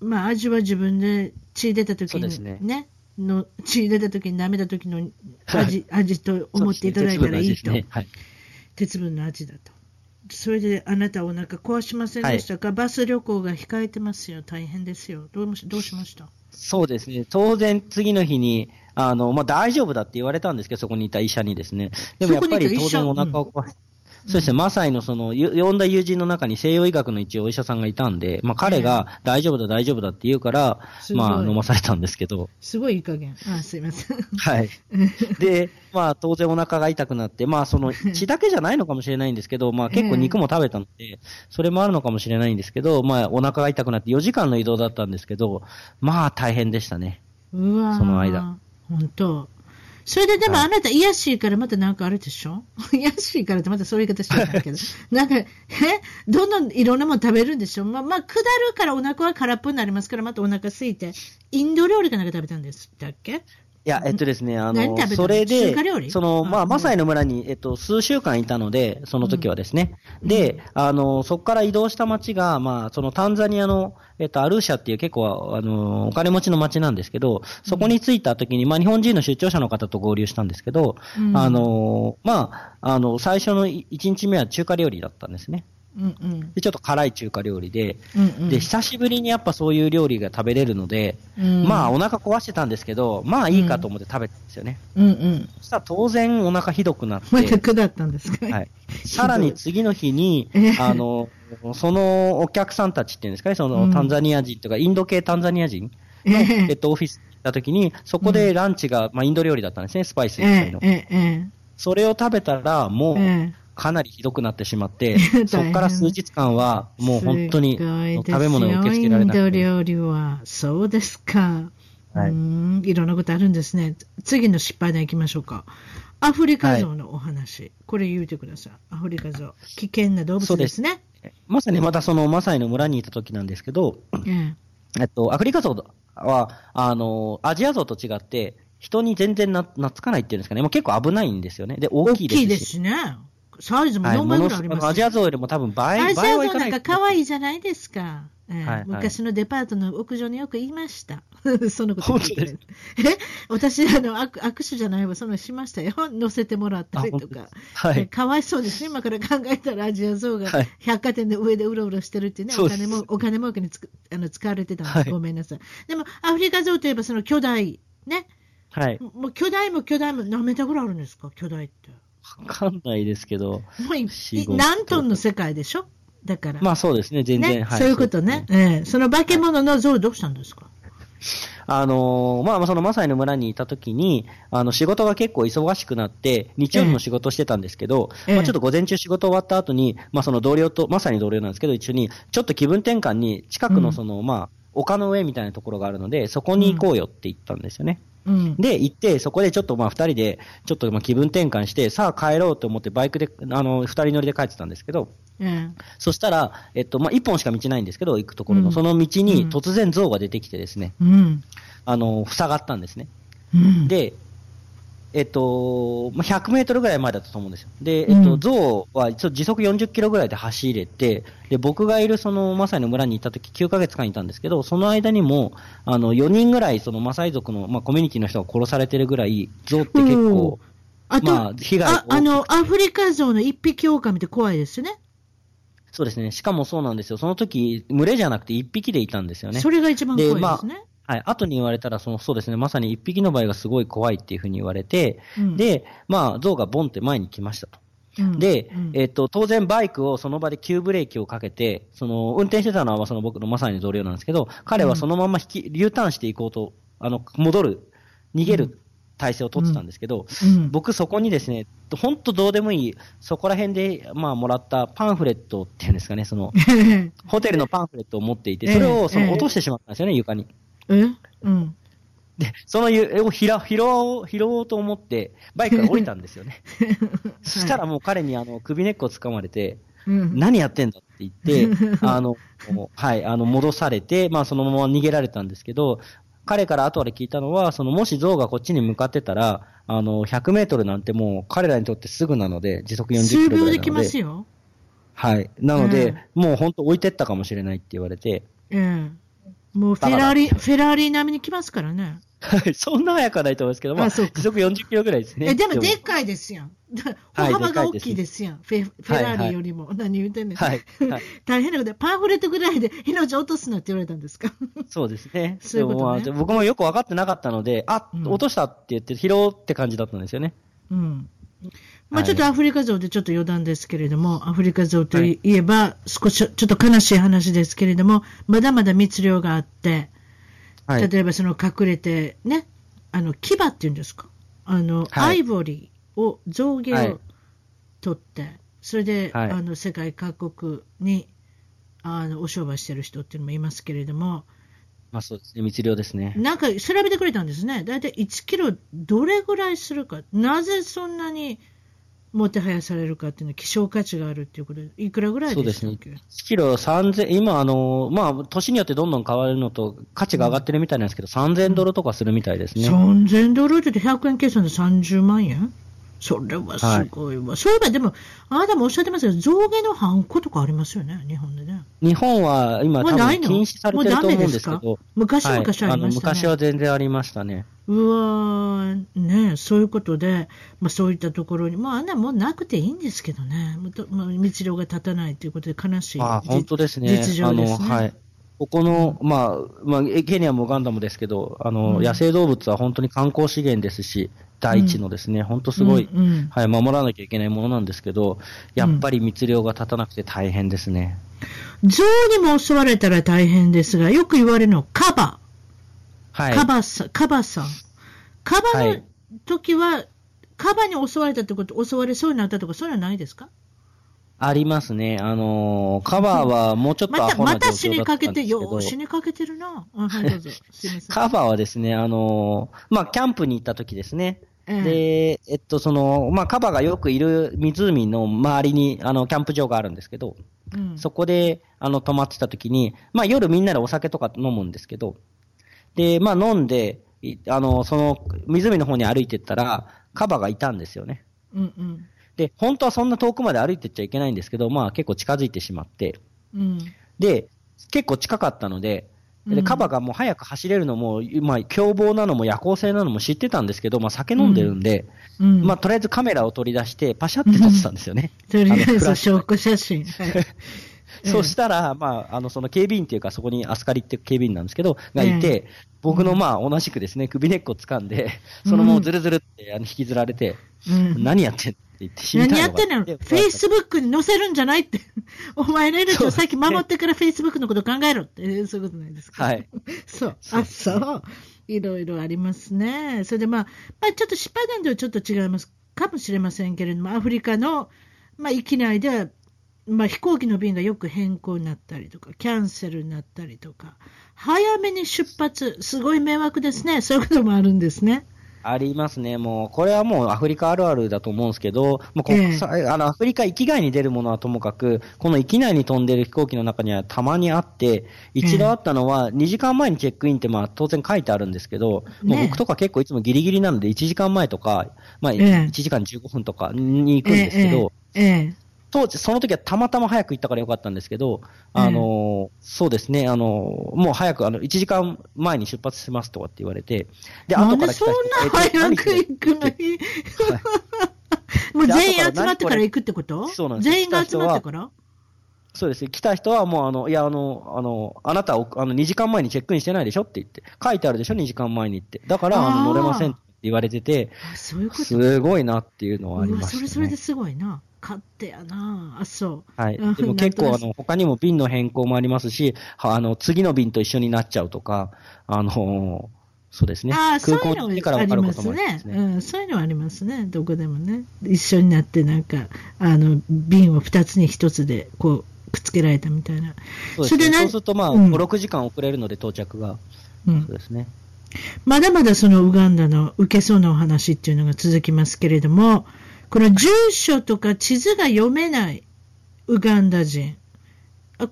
まあ、味は自分で血出た時にね、ねの血出た時に舐めた時の味、味と思っていただいたらいいと。ねはい、鉄分の味だと。それであなたお腹壊しませんでしたか、はい、バス旅行が控えてますよ。大変ですよ。どうどうしました？そうですね。当然次の日に、あの、まあ、大丈夫だって言われたんですけど、そこにいた医者にですね。でもやっぱり当然お腹を壊し、そうですね、マサイのその、呼んだ友人の中に西洋医学の一応お医者さんがいたんで、まあ彼が大丈夫だ大丈夫だって言うから、まあ飲まされたんですけど。すごいいい加減。あ、すいません。はい。で、まあ当然お腹が痛くなって、まあその 血だけじゃないのかもしれないんですけど、まあ結構肉も食べたので、それもあるのかもしれないんですけど、まあお腹が痛くなって4時間の移動だったんですけど、まあ大変でしたね。うわその間。本当。それででもあなた、癒やしいからまたなんかあるでしょ？癒やしいからってまたそういう言い方してるんだけど。なんか、え？どんどんいろんなもの食べるんでしょ？まあ、まあ、下るからお腹は空っぽになりますから、またお腹空いて、インド料理かなんか食べたんですだっけ？いや、えっとですね、あの、それで、その、まあ、マサイの村に、えっと、数週間いたので、その時はですね。うん、で、あの、そこから移動した町が、まあ、そのタンザニアの、えっと、アルーシャっていう結構、あの、お金持ちの町なんですけど、そこに着いた時に、まあ、日本人の出張者の方と合流したんですけど、うん、あの、まあ、あの、最初の1日目は中華料理だったんですね。うんうん、でちょっと辛い中華料理で、うんうん、で、久しぶりにやっぱそういう料理が食べれるので、うん、まあお腹壊してたんですけど、まあいいかと思って食べたんですよね。うん。うん、そしたら当然お腹ひどくなって。また下ったんですかはい。さらに次の日に、あの、そのお客さんたちっていうんですかね、そのタンザニア人とか、インド系タンザニア人の、えっと、オフィスに行った時に、そこでランチが、まあインド料理だったんですね、スパイスいっぱいの。それを食べたら、もう、かなりひどくなってしまって、そこから数日間は、もう本当に食べ物を受け付けられなくて。インド料理は、そうですか。はい、うんいろんなことあるんですね。次の失敗談いきましょうか。アフリカゾウのお話、はい、これ言うてください。アフリカゾウ。危険な動物ですね。すまさにまたそのマサイの村にいた時なんですけど、ええっと、アフリカゾウは、あの、アジアゾウと違って、人に全然な懐かないっていうんですかね。もう結構危ないんですよね。で、大きいですし。大きいですね。サイズも4倍ぐらいあります、ね、アジアゾウよりも多分倍、アジアゾウなんか可愛いじゃないですか。えーはいはい、昔のデパートの屋上によく言いました。そのこと聞いてる。え？私、あの、握手じゃないわ、そのしましたよ。乗せてもらったりとか。はい。かわいそうですね。今から考えたらアジアゾウが百貨店で上でうろうろしてるってね、はい、お金も、お金儲けにつくあの使われてたんです、はい、ごめんなさい。でも、アフリカゾウといえばその巨大、ね？はい。もう巨大も巨大も何メーターぐらいあるんですか？巨大って。わかんないですけど。もう何トンの世界でしょ？だから。まあそうですね、全然。ね？はい、そういうことね？そええー、その化け物の像どうしたんですか、あのー、まあ、そのマサイの村にいたときに、あの、仕事が結構忙しくなって、日曜日も仕事してたんですけど、ええ、まあ、ちょっと午前中仕事終わった後に、まあ、その同僚と、まさに同僚なんですけど、一緒に、ちょっと気分転換に、近くのその、うん、まあ、丘の上みたいなところがあるので、そこに行こうよって言ったんですよね。うん、で、行って、そこでちょっとまあ二人で、ちょっとまあ気分転換して、さあ帰ろうと思ってバイクで、あの、二人乗りで帰ってたんですけど、うん、そしたら、えっと、まあ一本しか道ないんですけど、行くところの、うん、その道に突然象が出てきてですね、うん、あの、塞がったんですね。で、えっと、100メートルぐらい前だったと思うんですよ。で、えっと、象は時速40キロぐらいで走れて、で、僕がいるそのマサイの村に行った時9ヶ月間いたんですけど、その間にも、あの、4人ぐらいそのマサイ族の、まあ、コミュニティの人が殺されてるぐらい、象って結構、あまあ、被害ああの、アフリカ象の一匹狼って怖いですね。そうですね。しかもそうなんですよ。その時、群れじゃなくて一匹でいたんですよね。それが一番怖いですね。はい。後に言われたら、その、そうですね、まさに一匹の場合がすごい怖いっていうふうに言われて、うん、で、まあ、象がボンって前に来ましたと。うん、で、うん、えっ、と、当然バイクをその場で急ブレーキをかけて、その、運転してたのはその僕のまさに同僚なんですけど、彼はそのまま引き、U ターンしていこうと、あの、戻る、逃げる体制を取ってたんですけど、うん、僕そこにですね、本当どうでもいい、そこら辺で、まあ、もらったパンフレットっていうんですかね、その、ホテルのパンフレットを持っていて、それをその落としてしまったんですよね、床に。えうん。で、その絵を拾拾おう、拾おうと思って、バイクから降りたんですよね。そしたらもう彼にあの首根っこ掴まれて、うん、何やってんだって言って、あの、はい、あの、戻されて、まあそのまま逃げられたんですけど、彼から後で聞いたのは、そのもし象がこっちに向かってたら、あの、100メートルなんてもう彼らにとってすぐなので、時速40キロぐらいなので。数秒できますよ。はい。なので、うん、もう本当置いてったかもしれないって言われて。うん。もうフェラーリ、フェラーリ並みに来ますからね。はい、そんな速くはないと思いますけど、まあ、時速40キロぐらいですね。え、でもでっかいですやん。歩幅が大きいですやん。フェフェラーリよりも。はいはい、何言うてんねん。はい。はい、大変なことで、パンフレットぐらいで命落とすなって言われたんですか？そうですね。そういうことね、僕もよく分かってなかったので、あ、うん、落としたって言って拾うって感じだったんですよね。うん。まあ、ちょっとアフリカゾウでちょっと余談ですけれども、アフリカゾウといえば、少しちょっと悲しい話ですけれども、まだまだ密漁があって、例えばその隠れてね、あの、牙っていうんですか？あの、はい、アイボリーを、象牙を取って、それで、はい、あの、世界各国に、あの、お商売してる人っていうのもいますけれども、まあそうですね、密漁ですね。なんか調べてくれたんですね。だいたい1キロどれぐらいするか。なぜそんなにもてはやされるかっていうのは希少価値があるっていうことで、いくらぐらいですかそうですね。1キロ3000、今あの、まあ、年によってどんどん変わるのと、価値が上がってるみたいなんですけど、うん、3000ドルとかするみたいですね。3000ドルって100円計算で30万円？それはすごいわ。はい、そういえば、でも、あなたもおっしゃってますけど、象牙のハンコとかありますよね、日本でね。日本は今、多分禁止されてると思うんですけど。昔は昔ありましたね、昔は全然ありましたね。うわねそういうことで、まあ、そういったところに、まあ、あんなもんなくていいんですけどね、まあ、道量が立たないということで悲しい。あ本当ですね。実情ですね。はい。ここの、まあ、まあ、ケニアもウガンダもですけど、あの、うん、野生動物は本当に観光資源ですし、大地のですね、うん、本当すごい、うんうん、はい、守らなきゃいけないものなんですけど、やっぱり密漁が立たなくて大変ですね。象にも襲われたら大変ですが、よく言われるのカバ。はい。カバさん、カバさん。カバの時は、はい、カバに襲われたってこと、襲われそうになったとか、そういうのはないですか？ありますね。あのー、カバーはもうちょっとアホな状況だったんですけど。また、また死にかけて、よ死にかけてるな。カバーはですね、あのー、まあ、キャンプに行った時ですね。で、えっと、その、まあ、カバがよくいる湖の周りに、あの、キャンプ場があるんですけど、うん、そこで、あの、泊まってた時に、まあ、夜みんなでお酒とか飲むんですけど、で、まあ、飲んで、あの、その、湖の方に歩いてったら、カバがいたんですよね。うんうん。で、本当はそんな遠くまで歩いてっちゃいけないんですけど、まあ結構近づいてしまって、うん、で、結構近かったので、で、カバがもう早く走れるのも、まあ、凶暴なのも夜行性なのも知ってたんですけど、まあ、酒飲んでるんで、うん、まあ、とりあえずカメラを取り出して、パシャって撮ってたんですよね。とりあえず証拠写真。はい、そしたら、まあ、あの、その警備員っていうか、そこにアスカリって警備員なんですけど、がいて、僕のまあ、同じくですね、首根っこ掴んで、そのままずるずるってあの引きずられて、何やってん言って死ん何やってんの？フェイスブックに載せるんじゃないって。お前の命をさっき守ってからフェイスブックのこと考えろって、そういうことないですか？はい。そう。あ、そう。いろいろありますね。それでまあ、まあちょっと失敗談ではちょっと違いますかもしれませんけれども、アフリカの、まあ域内では、まあ飛行機の便がよく変更になったりとか、キャンセルになったりとか、早めに出発、すごい迷惑ですね。そういうこともあるんですね。ありますね。もう、これはもうアフリカあるあるだと思うんですけど、もう国際、えー、あの、アフリカ域外に出るものはともかく、この域内に飛んでる飛行機の中にはたまにあって、一度あったのは、2時間前にチェックインってまあ当然書いてあるんですけど、もう僕とか結構いつもギリギリなので1時間前とか、まあ1時間15分とかに行くんですけど、えーえー当時、その時はたまたま早く行ったからよかったんですけど、あの、うん、そうですね、あの、もう早く、あの、1時間前に出発しますとかって言われて、で、後から来た人そんな早く行くのに？もう全員集まってから行くってこと？そうなんです。全員が集まってから？そうです来た人はもう、あの、いや、あの、あの、あなたあの、2時間前にチェックインしてないでしょって言って、書いてあるでしょ ?2 時間前にって。だから、あの、乗れませんって言われてて、そういうことすごいなっていうのはあります、ね、それそれですごいな。勝手やなあ、そう。はい。でも結構、あの、他にも便の変更もありますし、あの、次の便と一緒になっちゃうとか、あの、そうですね。ああ、そういうのありますね。うん、そういうのはありますね。どこでもね。一緒になって、なんか、あの、瓶を二つに一つで、こう、くっつけられたみたいな。そうですね。そうすると、まあ、うん、5、6時間遅れるので、到着が。うん。そうですね。まだまだそのウガンダの受けそうなお話っていうのが続きますけれども、この住所とか地図が読めないウガンダ人。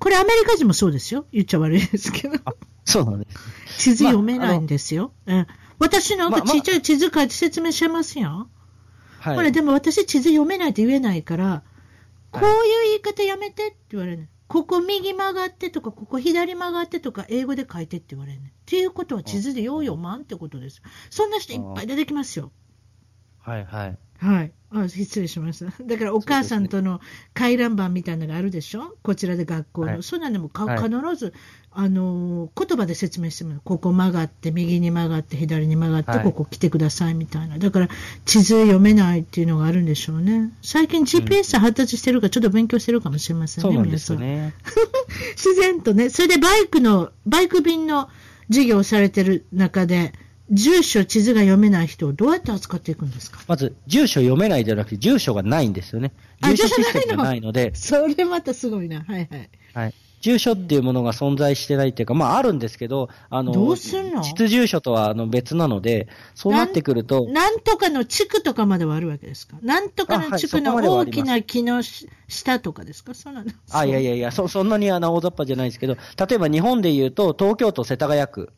これアメリカ人もそうですよ。言っちゃ悪いですけど。そうなんです。地図読めないんですよ。まあ、私なんかちっちゃい地図書いて説明しますよ。はい。これでも私地図読めないって言えないから、こういう言い方やめてって言われる。ここ右曲がってとか、ここ左曲がってとか、英語で書いてって言われる。っていうことは地図でよう読まんってことです。そんな人いっぱい出てきますよ。はいはい。はい。あ失礼しました。だからお母さんとの回覧板みたいなのがあるでしょ、こちらで学校の。はい、そんなのもか、必ず、あの言葉で説明してもここ曲がって、右に曲がって、左に曲がって、はい、ここ来てくださいみたいな。だから地図読めないっていうのがあるんでしょうね。最近 GPS 発達してるからちょっと勉強してるかもしれませんね、そうなんですね。自然とね。それでバイクの、バイク便の授業をされてる中で、住所、地図が読めない人をどうやって扱っていくんですか？まず、住所読めないじゃなくて、住所がないんですよね。住所システムがないの？で。それまたすごいな。はいはい。はい。住所っていうものが存在してないっていうか、まああるんですけど、あの、どうすんの？実住所とはあの別なので、そうなってくると。なんとかの地区とかまではあるわけですか？なんとかの地区の大きな木の下とかですか？そうなのあ、いやいやいや、そそんなにあの大雑把じゃないですけど、例えば日本で言うと、東京都世田谷区。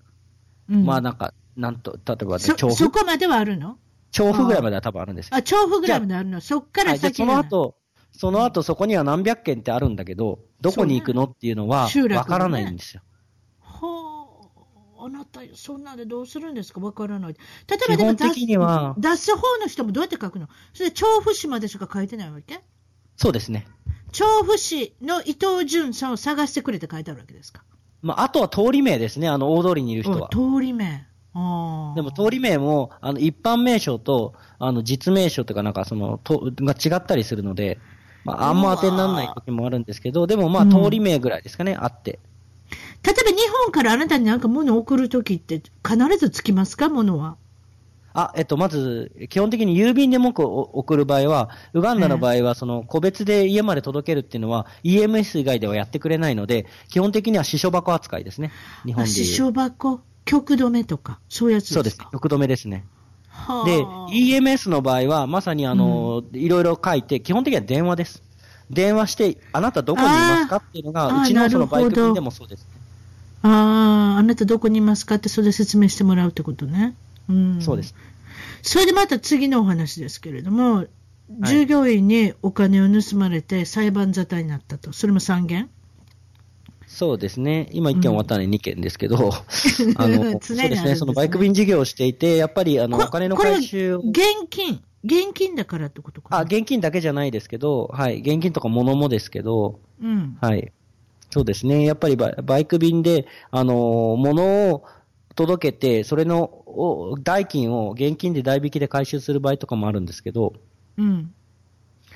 うん、まあなんか、なんと、例えば、ね、調布？そこまではあるの？調布ぐらいまでは多分あるんですよ。あ、調布ぐらいまであるの？そっから先、はい、その後、その後そこには何百件ってあるんだけど、どこに行くのっていうのは、わからないんですよ。はあ、あなた、そんなんでどうするんですか？わからない。例えばでも出す、出す方の人もどうやって書くの？それ調布市までしか書いてないわけ？そうですね。調布市の伊藤淳さんを探してくれって書いてあるわけですか？まあ、あとは通り名ですね、あの、大通りにいる人は。通り名。でも通り名も、あの、一般名称と、あの、実名称とかなんかその、と、が違ったりするので、まあ、あんま当てにならない時もあるんですけど、でもまあ、通り名ぐらいですかね、うん、あって。例えば日本からあなたになんか物を送るときって必ずつきますか、物は。あ、えっと、まず、基本的に郵便で文句を送る場合は、ウガンダの場合は、その、個別で家まで届けるっていうのは、EMS 以外ではやってくれないので、基本的には支所箱扱いですね。日本で支所箱極止めとか、そういうやつですか？そうです。極止めですね。で、EMS の場合は、まさにあの、うん、いろいろ書いて、基本的には電話です。電話して、あなたどこにいますかっていうのが、うちのそのバイク便でもそうです、ね。ああ、あなたどこにいますかって、それで説明してもらうってことね。うん。そうです。それでまた次のお話ですけれども、従業員にお金を盗まれて裁判沙汰になったと。それも3件そうですね。今1件終わったのに2件ですけど、うん、あの、そうですね。そのバイク便事業をしていて、やっぱりあの、お金の回収を。現金現金だからってことかあ、現金だけじゃないですけど、はい。現金とか物もですけど、うん。はい。そうですね。やっぱりババイク便で、あの、物を届けて、それの代金を現金で代引きで回収する場合とかもあるんですけど、うん。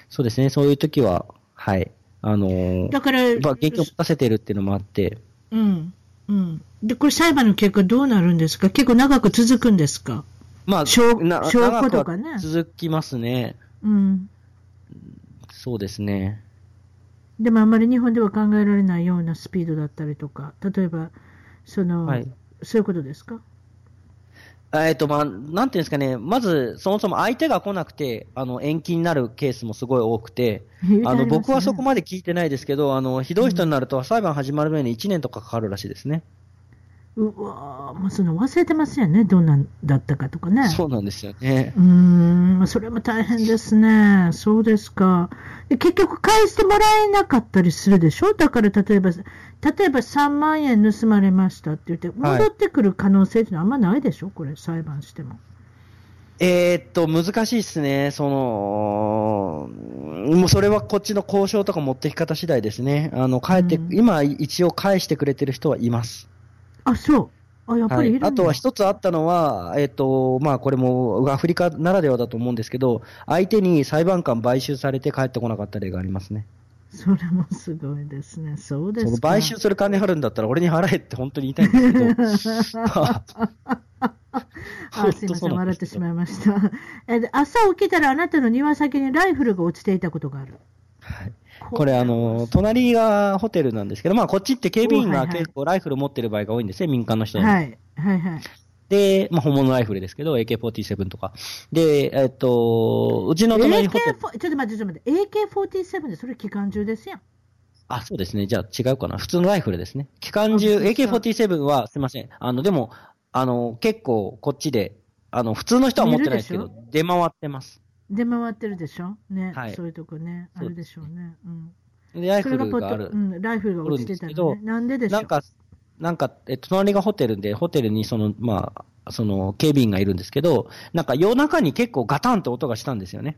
そうですね。そういう時は、はい。あのー、だから、まあ、現金を持たせてるっていうのもあって。うん。うん。で、これ裁判の結果どうなるんですか？結構長く続くんですか？まあ、証証拠とかね。続きますね。うん。そうですね。でもあんまり日本では考えられないようなスピードだったりとか、例えば、その、はい、そういうことですか？えっと、まあ、なんていうんですかね、まず、そもそも相手が来なくて、あの、延期になるケースもすごい多くて、あの、僕はそこまで聞いてないですけど、あの、ひどい人になると裁判始まる前に1年とかかかるらしいですね。うわもうその忘れてますよね、どんなんだったかとかね。そうなんですよね。うん、それも大変ですね。そうですか。結局返してもらえなかったりするでしょ？だから例えば、例えば3万円盗まれましたって言って、戻ってくる可能性ってのはあんまないでしょ？これ、裁判しても。えー、っと、難しいですね。その、もうそれはこっちの交渉とか持ってき方次第ですね。あの、帰って、うん、今一応返してくれてる人はいます。あ、そう。あ、やっぱりいる、はい、あとは一つあったのは、えっ、と、まあこれもアフリカならではだと思うんですけど、相手に裁判官買収されて帰ってこなかった例がありますね。それもすごいですね。そうですか。買収する金あるんだったら俺に払えって本当に言いたいんですけど。あすいません、笑ってしまいました。え朝起きたらあなたの庭先にライフルが落ちていたことがある。はい。これ、あの、隣がホテルなんですけど、まあ、こっちって警備員が結構ライフル持ってる場合が多いんですね、民間の人はい。はいはい。で、まあ、本物ライフルですけど、AK47 とか。で、えっと、うちの隣にホテル。ちょっと待って、ちょっと待って。AK47 でそれ機関銃ですやん。あ、そうですね。じゃあ違うかな。普通のライフルですね。機関銃、AK47 は、すいません。あの、でも、あの、結構こっちで、あの、普通の人は持ってないですけど、出回ってます。出回ってるでしょ？ね、はい、そういうとこね、あるでしょうね。うん、でライフルがある。うん、ライフルが落ちてたのね。なんででしょう？なんか、なんか、え隣がホテルで、ホテルにその、まあ、その、警備員がいるんですけど、なんか夜中に結構ガタンと音がしたんですよね。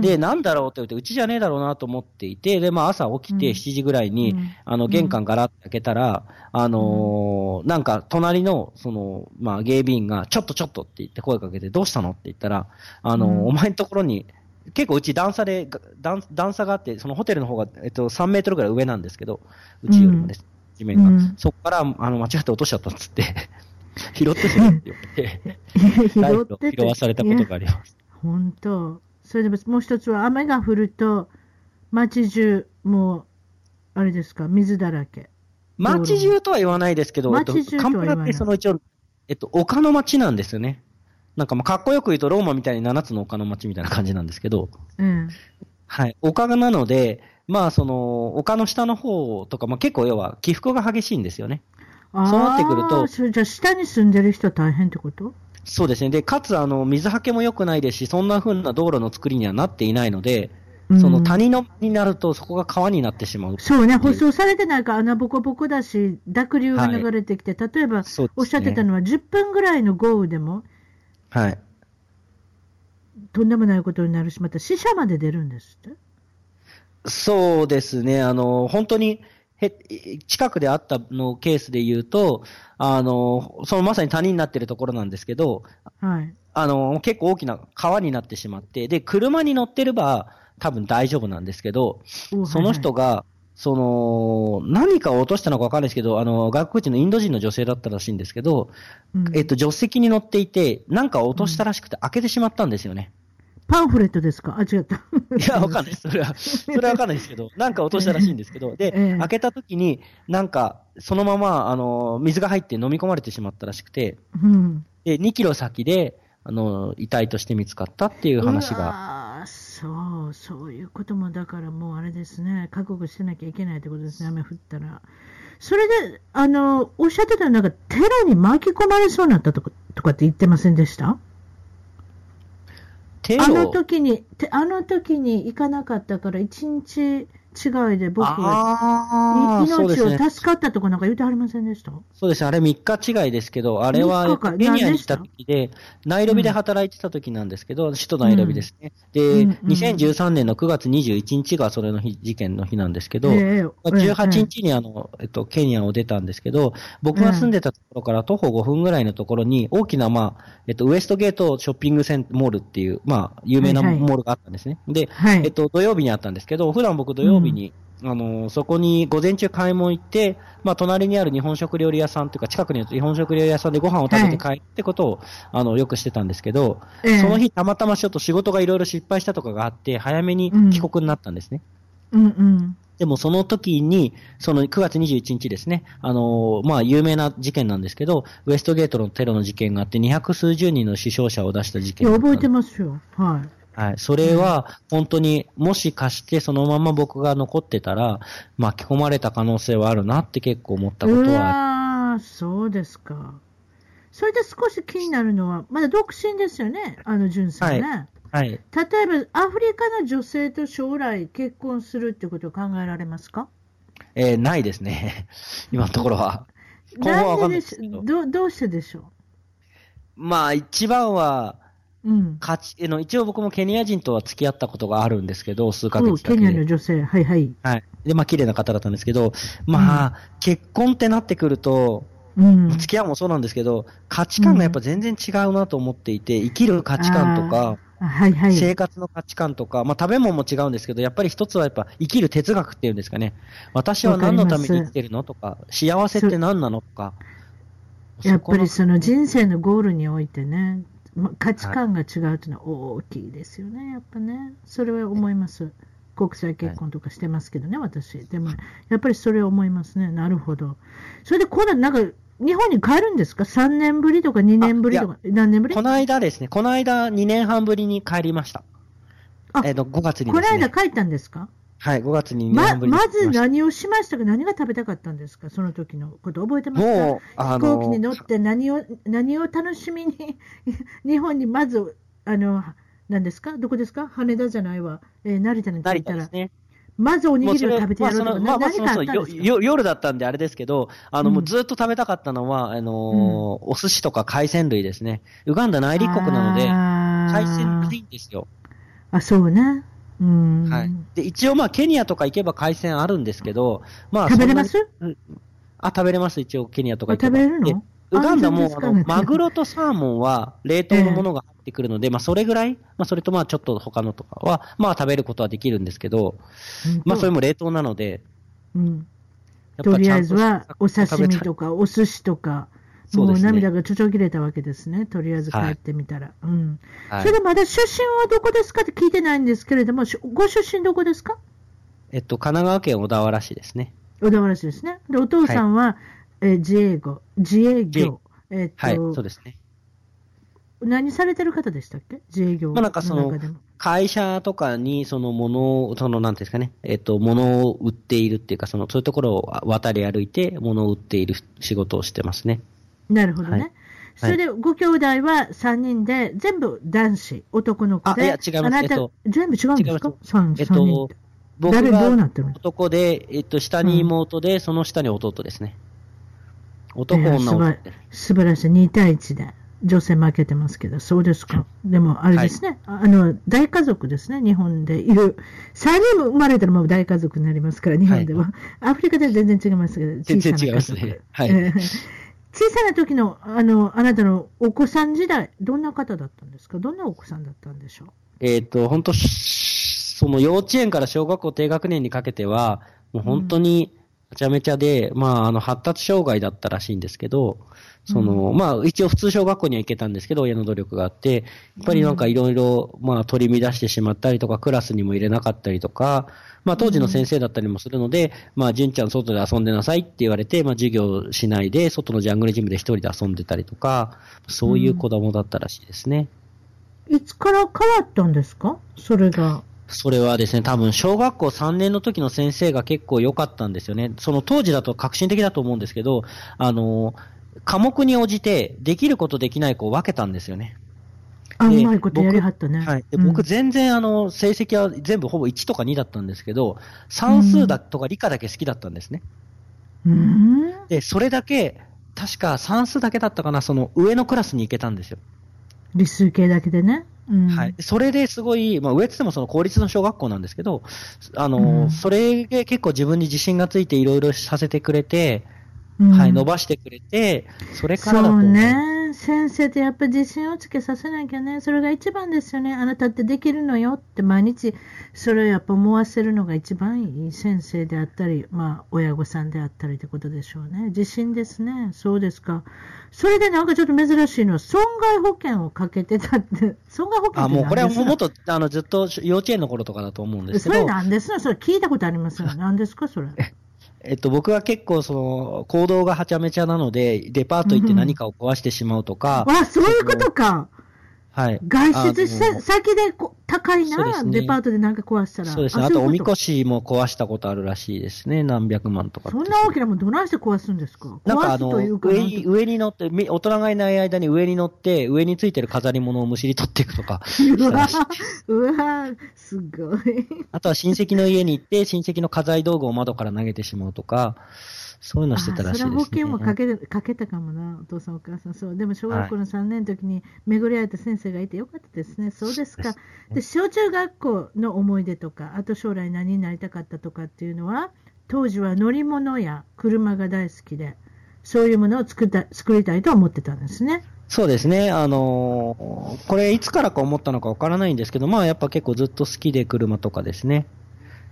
で、なんだろうって言って、うちじゃねえだろうなと思っていて、で、まあ朝起きて7時ぐらいに、うん、あの、玄関ガラッと開けたら、うん、あのー、なんか隣の、その、まあ警備員が、ちょっとちょっとって言って声かけて、どうしたのって言ったら、あのーうん、お前のところに、結構うち段差で、段段差があって、そのホテルの方が、えっと、3メートルぐらい上なんですけど、うちよりもです、地面が。そこから、あの、間違って落としちゃったっつって 拾ってくれって言 って、拾わされたことがあります。本当それでもう一つは雨が降ると、街中、もう、あれですか、水だらけ。街中とは言わないですけど、街中とは言わない。その一応、えっと、丘の街なんですよね。なんかまあ、かっこよく言うと、ローマみたいに7つの丘の街みたいな感じなんですけど、うん。はい。丘なので、まあ、その、丘の下の方とか、まあ結構要は、起伏が激しいんですよね。そうなってくると。じゃあ、下に住んでる人は大変ってこと？そうですね。で、かつ、あの、水はけも良くないですし、そんな風な道路の作りにはなっていないので、その谷のになると、そこが川になってしまうそうね、舗装されてないから穴ぼこぼこだし、濁流が流れてきて、はい、例えば、ね、おっしゃってたのは、10分ぐらいの豪雨でも、はい。とんでもないことになるし、また死者まで出るんですって？そうですね、あの、本当に、近くであったのケースで言うと、あの、そのまさに谷になってるところなんですけど、はい。あの、結構大きな川になってしまって、で、車に乗ってれば多分大丈夫なんですけど、その人が、その、何かを落としたのかわかんないですけど、あの、外国人のインド人の女性だったらしいんですけど、うん、えっと、助手席に乗っていて、なんか落としたらしくて開けてしまったんですよね。うんパンフレットですか？あ、違った。いや、わかんないです。それは、それはわかんないですけど、なんか落としたらしいんですけど、で、ええ、開けた時に、なんか、そのまま、あの、水が入って飲み込まれてしまったらしくて、うん、で、2キロ先で、あの、遺体として見つかったっていう話が。ああ、そう、そういうことも、だからもうあれですね、覚悟してなきゃいけないってことですね、雨降ったら。それで、あの、おっしゃってたなんか、テロに巻き込まれそうになったとかとかって言ってませんでした？あの時に、あの時に行かなかったから、一日違いで僕は。命を助かったとかなんか言ってはりませんでした？そうです、あれ3日違いですけど、あれはケニアにした時で、ナイロビで働いてた時なんですけど、うん、首都ナイロビですね。で、うんうん、2013年の9月21日がそれの日、事件の日なんですけど、えー、18日にあの、えっと、ケニアを出たんですけど、僕が住んでたところから徒歩5分ぐらいのところに、大きな、まあ、えっと、ウエストゲートショッピングセンモールっていう、まあ、有名なモールがあったんですね。はいはい、で、はい、えっと、土曜日にあったんですけど、普段僕土曜日日に、うん、あの、そこに午前中買い物行って、まあ、隣にある日本食料理屋さんというか、近くにある日本食料理屋さんでご飯を食べて帰ってことを、はい、あの、よくしてたんですけど、えー、その日たまたまちょっと仕事がいろいろ失敗したとかがあって、早めに帰国になったんですね。うん、うんうんでもその時に、その9月21日ですね、あのまあ、有名な事件なんですけど、ウエストゲートのテロの事件があって、二百数十人の死傷者を出した事件。覚えてますよ。はい。はい。それは、本当に、もしかしてそのまま僕が残ってたら、巻き込まれた可能性はあるなって結構思ったことはああ、そうですか。それで少し気になるのは、まだ独身ですよね、あの、淳さんね。はい。例えば、アフリカの女性と将来結婚するってことを考えられますか？えー、ないですね。今のところは。今後はわかんないです。どどうしてでしょう？まあ、一番は、うん。価値、の、一応僕もケニア人とは付き合ったことがあるんですけど、数ヶ月ケニアの女性。はいはい。はい。で、まあ、綺麗な方だったんですけど、まあ、うん、結婚ってなってくると、うん、付き合うもそうなんですけど、価値観がやっぱ全然違うなと思っていて、生きる価値観とか、はいはい、生活の価値観とか、まあ、食べ物も違うんですけど、やっぱり一つはやっぱ生きる哲学っていうんですかね。私は何のために生きてるのとか、幸せって何なのとか。やっぱりその人生のゴールにおいてね、価値観が違うというのは大きいですよね、やっぱね。それは思います。国際結婚とかしてますけどね、はい、私。でも、やっぱりそれは思いますね。なるほど。それで、今度なんか、日本に帰るんですか ?3 年ぶりとか2年ぶりとか、何年ぶり？この間ですね、この間2年半ぶりに帰りました。えっ、ー、と、5月にね。この間帰ったんですか？はい、5月にままず何をしましたか、何が食べたかったんですか、その時のこと覚えてますか？もう、あの飛行機に乗って何を何を楽しみに、日本にまず、あの、何ですか、どこですか、羽田じゃないわ、えー、成田に着いたら。ね、まずおにぎりを食べてやろうとか、まあ、まあ、そうそう夜だったんであれですけど、あの、うん、もうずっと食べたかったのは、あのお寿司とか海鮮類ですね。ウガンダ内陸国なので、海鮮ないんですよ。あ、そうね。はい。で、一応まあ、ケニアとか行けば海鮮あるんですけど、まあ、食べれます？あ、食べれます、一応、ケニアとか行けば。食べれるの？ウガンダも、あの、マグロとサーモンは冷凍のものが入ってくるので、えー、まあ、それぐらい、まあ、それとまあ、ちょっと他のとかは、まあ、食べることはできるんですけど、まあ、それも冷凍なので、うん。とりあえずは、お刺身とか、お寿司とか、もう涙がちょちょ切れたわけですね。とりあえず帰ってみたら。はい、うん。はい、それでまだ出身はどこですかって聞いてないんですけれども、ご出身どこですか？えっと、神奈川県小田原市ですね。小田原市ですね。で、お父さんは、はい、え自営業、自営業。えっと、はい、そうですね。何されてる方でしたっけ？自営業まあなんかその、会社とかにそのものを、そのなんていうんですかね、えっと、物を売っているっていうか、その、そういうところを渡り歩いて物を売っている仕事をしてますね。なるほどね。はい、それで、ご兄弟は3人で、全部男子、男の子で。あ、いや、違います。あなた、えっと、全部違うんですか ?3、えっと、僕が男で、えっと、下に妹で、うん、その下に弟ですね。男、女、男。素晴らしい。2対1で。女性負けてますけど、そうですか？でも、あれですね、はい、あの、大家族ですね、日本でいる。3人も生まれたらもう大家族になりますから、日本では。はい、アフリカでは全然違いますけど、小さな家族。全然違いますね。はい。小さな時の、あの、あなたのお子さん時代、どんな方だったんですか？どんなお子さんだったんでしょう？えっ、ー、と、本当その幼稚園から小学校低学年にかけては、もう本当にめちゃめちゃで、うん、まあ、あの、発達障害だったらしいんですけど、その、うん、まあ、一応普通小学校には行けたんですけど、親の努力があって、やっぱりなんかいろいろ、まあ、取り乱してしまったりとか、クラスにも入れなかったりとか、まあ、当時の先生だったりもするので、うん、まあ、純ちゃん外で遊んでなさいって言われて、まあ、授業しないで、外のジャングルジムで一人で遊んでたりとか、そういう子供だったらしいですね。いつから変わったんですか？それが。それはですね、多分小学校3年の時の先生が結構良かったんですよね。その当時だと革新的だと思うんですけど、あの、科目に応じて、できることできない子を分けたんですよね。あ、うまいことやりはったね。はい。で、僕全然あの、成績は全部ほぼ1とか2だったんですけど、算数だとか理科だけ好きだったんですね。うん。で、それだけ、確か算数だけだったかな、その上のクラスに行けたんですよ。理数系だけでね。うん、はい。それですごい、まあ上ってもその公立の小学校なんですけど、あの、うん、それで結構自分に自信がついていろいろさせてくれて、はい、伸ばしてくれて、それからだとそうね。先生ってやっぱり自信をつけさせなきゃね。それが一番ですよね。あなたってできるのよって毎日、それをやっぱ思わせるのが一番いい先生であったり、まあ、親御さんであったりってことでしょうね。自信ですね。そうですか。それでなんかちょっと珍しいのは、損害保険をかけてたって、損害保険あ、もうこれはもっと、あの、ずっと幼稚園の頃とかだと思うんですけど。それなんですのそれ聞いたことありますよ。何ですか？それ。えっと、僕は結構、その、行動がはちゃめちゃなので、デパート行って何かを壊してしまうとか。あ、そういうことか。はい。外出先でこ高いな、ね、デパートでなんか壊したら。そうですね。あと、おみこしも壊したことあるらしいですね。何百万とか。そんな大きなもんどないして壊すんですか？なんかあの、上に、上に乗って、大人がいない間に上に乗って、上についてる飾り物をむしり取っていくとか。うわうわすごい。あとは親戚の家に行って、親戚の家財道具を窓から投げてしまうとか、そういうのしてたらしいです、ね。それは保険もかけかけたかもな、お父さんお母さん。そう。でも小学校の3年の時に巡り合えた先生がいてよかったですね。そうですか。で、小中学校の思い出とか、あと将来何になりたかったとかっていうのは、当時は乗り物や車が大好きで、そういうものを作った作りたいと思ってたんですね。そうですね。あのー、これいつからか思ったのかわからないんですけど、まあやっぱ結構ずっと好きで車とかですね。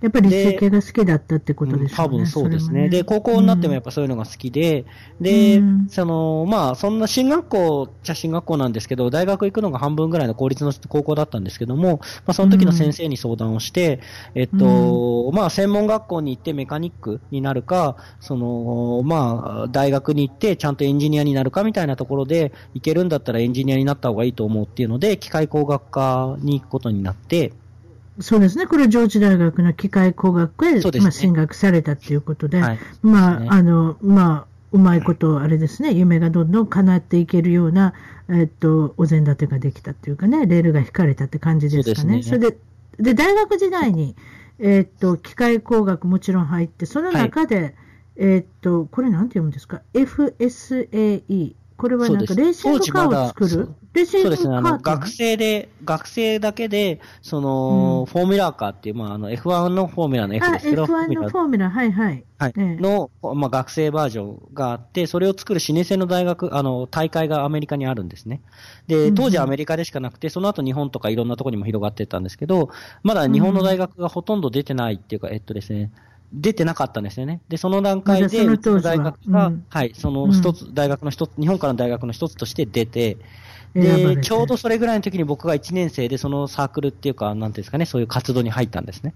やっぱり設計が好きだったってことでしょうね。多分そうですね。ねで、高校になってもやっぱそういうのが好きで、うん、で、その、まあ、そんな進学校っちゃ進学校なんですけど、大学行くのが半分ぐらいの公立の高校だったんですけども、まあ、その時の先生に相談をして、うん、えっと、まあ、専門学校に行ってメカニックになるか、その、まあ、大学に行ってちゃんとエンジニアになるかみたいなところで、行けるんだったらエンジニアになった方がいいと思うっていうので、機械工学科に行くことになって、そうですね。これは上智大学の機械工学へ、ね、まあ、進学されたということで、はい、まあ、ね、あの、まあ、うまいこと、あれですね、夢がどんどん叶っていけるような、えっと、お膳立てができたっていうかね、レールが引かれたって感じですかね。そ、ね、れで、で、大学時代に、えっと、機械工学もちろん入って、その中で、はい、えっと、これなんて読むんですか ?FSAE。これはなんかレーシングカーを作る？レーシングカーそうですね。あの、学生で、学生だけで、その、うん、フォーミュラーカーっていう、まあ、あの、F1 のフォーミュラーの F ですけど。F1 のフォーミュラー、はいはい。はい。の、まあ、学生バージョンがあって、それを作る老舗の大学、あの、大会がアメリカにあるんですね。で、当時アメリカでしかなくて、その後日本とかいろんなところにも広がってたんですけど、まだ日本の大学がほとんど出てないっていうか、えっとですね、出てなかったんですよね。で、その段階で、大学が、うん、はい、その一つ、うん、大学の一つ、日本からの大学の一つとして出て、で、ちょうどそれぐらいの時に僕が1年生で、そのサークルっていうか、なんていうんですかね、そういう活動に入ったんですね。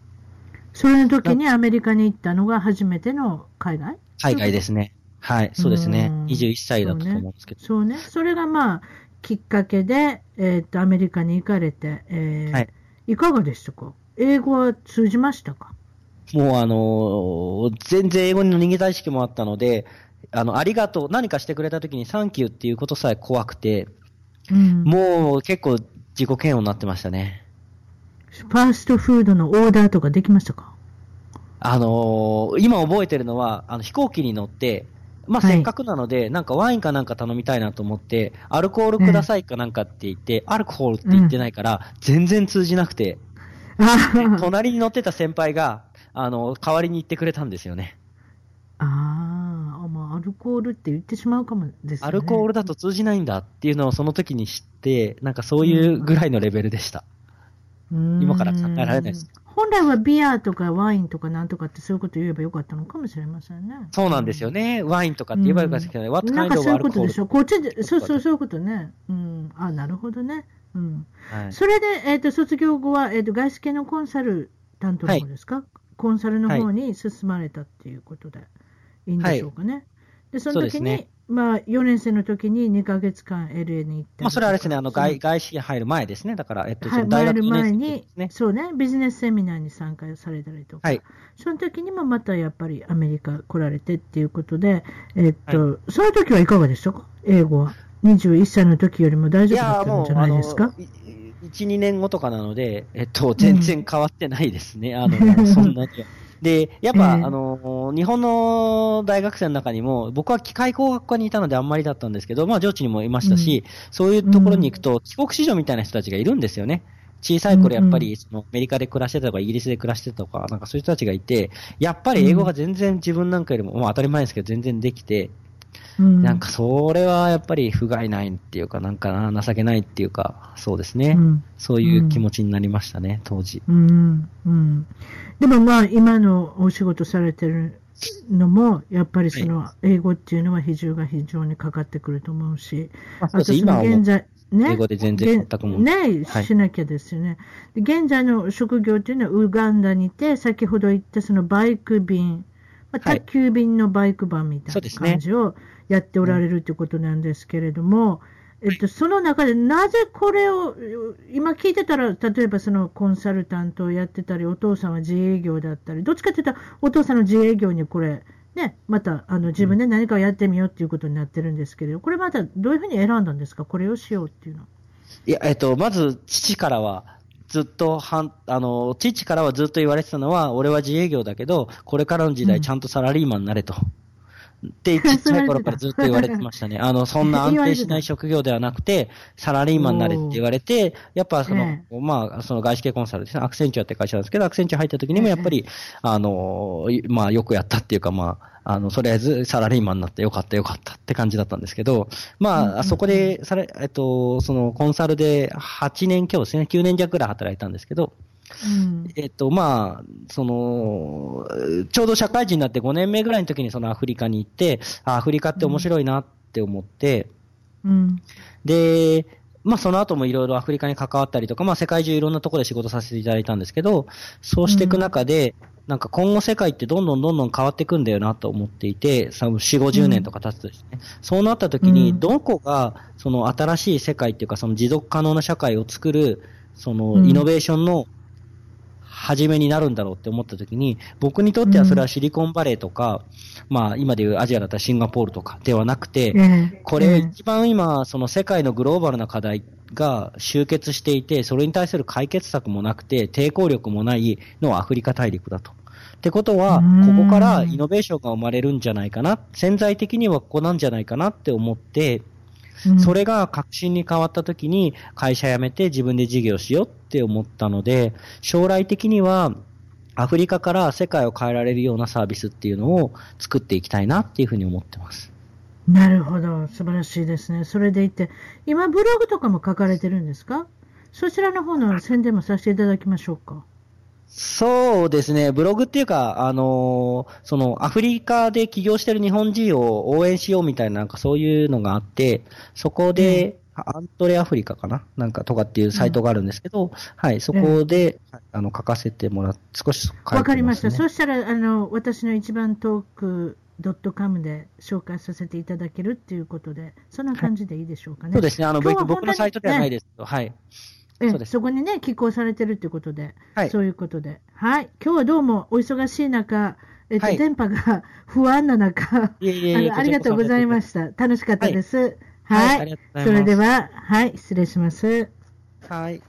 それの時にアメリカに行ったのが初めての海外？海外ですね。はい、そうですね。21歳だったと思うんですけど。そうね。それがまあ、きっかけで、えー、っと、アメリカに行かれて、えー、はい、いかがでしたか？英語は通じましたか？もうあのー、全然英語の逃げた意識もあったので、あの、ありがとう、何かしてくれた時にサンキューっていうことさえ怖くて、うん、もう結構自己嫌悪になってましたね。ファーストフードのオーダーとかできましたか？あのー、今覚えてるのは、あの飛行機に乗って、まあ、せっかくなので、はい、なんかワインかなんか頼みたいなと思って、アルコールくださいかなんかって言って、アルコールって言ってないから、全然通じなくて、隣に乗ってた先輩が、あの、代わりに言ってくれたんですよね。ああ、まあ、アルコールって言ってしまうかもですね。アルコールだと通じないんだっていうのをその時に知って、なんかそういうぐらいのレベルでした。今から考えられないです。本来はビアとかワインとかなんとかってそういうこと言えばよかったのかもしれませんね。そうなんですよね。ワインとかって言えばよかったけどね。なんかそういうことでしょ？こっちで、そうそうそういうことね。うん。あ、なるほどね。うん。はい、それで、えっ、ー、と、卒業後は、えっ、ー、と、外資系のコンサル担当の方ですか、はいコンサルの方に進まれたっていうことでいいんでしょうかね。はい、で、その時に、ね、まあ、4年生の時に2ヶ月間 LA に行った。まあ、それはあれですね、あの、外、外資入る前ですね。だから、えっと、はい、大学前に、そうね、ビジネスセミナーに参加されたりとか、はい、その時にもまたやっぱりアメリカ来られてっていうことで、えっと、はい、その時はいかがでしたか？英語は。21歳の時よりも大丈夫だったんじゃないですか？1、2年後とかなので、えっと、全然変わってないですね。あの、そんなには。で、やっぱ、えー、あの、日本の大学生の中にも、僕は機械工学科にいたのであんまりだったんですけど、まあ、上智にもいましたし、うん、そういうところに行くと、帰国子女みたいな人たちがいるんですよね。小さい頃やっぱり、その、アメリカで暮らしてたとか、イギリスで暮らしてたとか、なんかそういう人たちがいて、やっぱり英語が全然自分なんかよりも、まあ当たり前ですけど、全然できて、うん、なんかそれはやっぱり不甲斐ないっていうか、なんかな、情けないっていうか、そうですね。うん、そういう気持ちになりましたね、当時。うん。うん。でもまあ、今のお仕事されてるのも、やっぱりその、英語っていうのは比重が非常にかかってくると思うし、あとその現在、ね、英語で全然全くもね、しなきゃですよね、はい、現在の職業っていうのは、ウガンダにいて、先ほど言ったそのバイク便、まあ、宅急便のバイク版みたいな感じを、やっておられるということなんですけれども、えっと、その中でなぜこれを、今聞いてたら、例えばそのコンサルタントをやってたり、お父さんは自営業だったり、どっちかというと、お父さんの自営業にこれ、ね、またあの自分で何かをやってみようっていうことになってるんですけれど、これまたどういうふうに選んだんですか、これをしようっていうの。いや、えっと、まず父からは、ずっとはん、あの、父からはずっと言われてたのは、俺は自営業だけど、これからの時代ちゃんとサラリーマンになれと。ってちっちゃい頃からずっと言われてましたね。あの、そんな安定しない職業ではなくて、サラリーマンになれって言われて、やっぱその、ええ、まあ、その外資系コンサルですね、アクセンチュアって会社なんですけど、アクセンチュア入った時にもやっぱり、え、あの、まあ、よくやったっていうか、まあ、あの、とりあえずサラリーマンになってよかったよかったって感じだったんですけど、まあ、そこで、され、えっと、そのコンサルで8年今日ですね、9年弱ぐらい働いたんですけど、うん、えっと、まあ、その、ちょうど社会人になって5年目ぐらいの時にそのアフリカに行って、アフリカって面白いなって思って、うん、で、まあその後もいろいろアフリカに関わったりとか、まあ世界中いろんなところで仕事させていただいたんですけど、そうしていく中で、うん、なんか今後世界ってどんどんどんどん変わっていくんだよなと思っていて、4、50年とか経つとですね、うん、そうなった時に、どこがその新しい世界っていうか、その持続可能な社会を作る、そのイノベーションの初めになるんだろうって思った時に、僕にとってはそれはシリコンバレーとか、うん、まあ今でいうアジアだったらシンガポールとかではなくて、うん、これ一番今、その世界のグローバルな課題が集結していて、それに対する解決策もなくて、抵抗力もないのはアフリカ大陸だと。ってことは、ここからイノベーションが生まれるんじゃないかな、潜在的にはここなんじゃないかなって思って、それが確信に変わった時に会社辞めて自分で事業しようって思ったので、将来的にはアフリカから世界を変えられるようなサービスっていうのを作っていきたいなっていうふうに思ってます。なるほど。素晴らしいですね。それでいて、今ブログとかも書かれてるんですか？そちらの方の宣伝もさせていただきましょうか。そうですね、ブログっていうか、あのー、そのアフリカで起業してる日本人を応援しようみたいな、なんかそういうのがあって、そこで、うん、アントレアフリカかな？なんかとかっていうサイトがあるんですけど、うん、はい、そこで、うん、あの書かせてもらって、少しわ、ね、かりました。そしたら、あの、私の一番トーク、ドットカムで紹介させていただけるっていうことで、そんな感じでいいでしょうかね。そうですね。あの、僕のサイトではないですけど、ね、はい。えそこにね、寄稿されてるということで、はい、そういうことで。はい。今日はどうもお忙しい中、えっと、はい、電波が 不安な中、いえいえありがとうございました。楽しかったです。はい。はい、それでは、はい、失礼します。はい。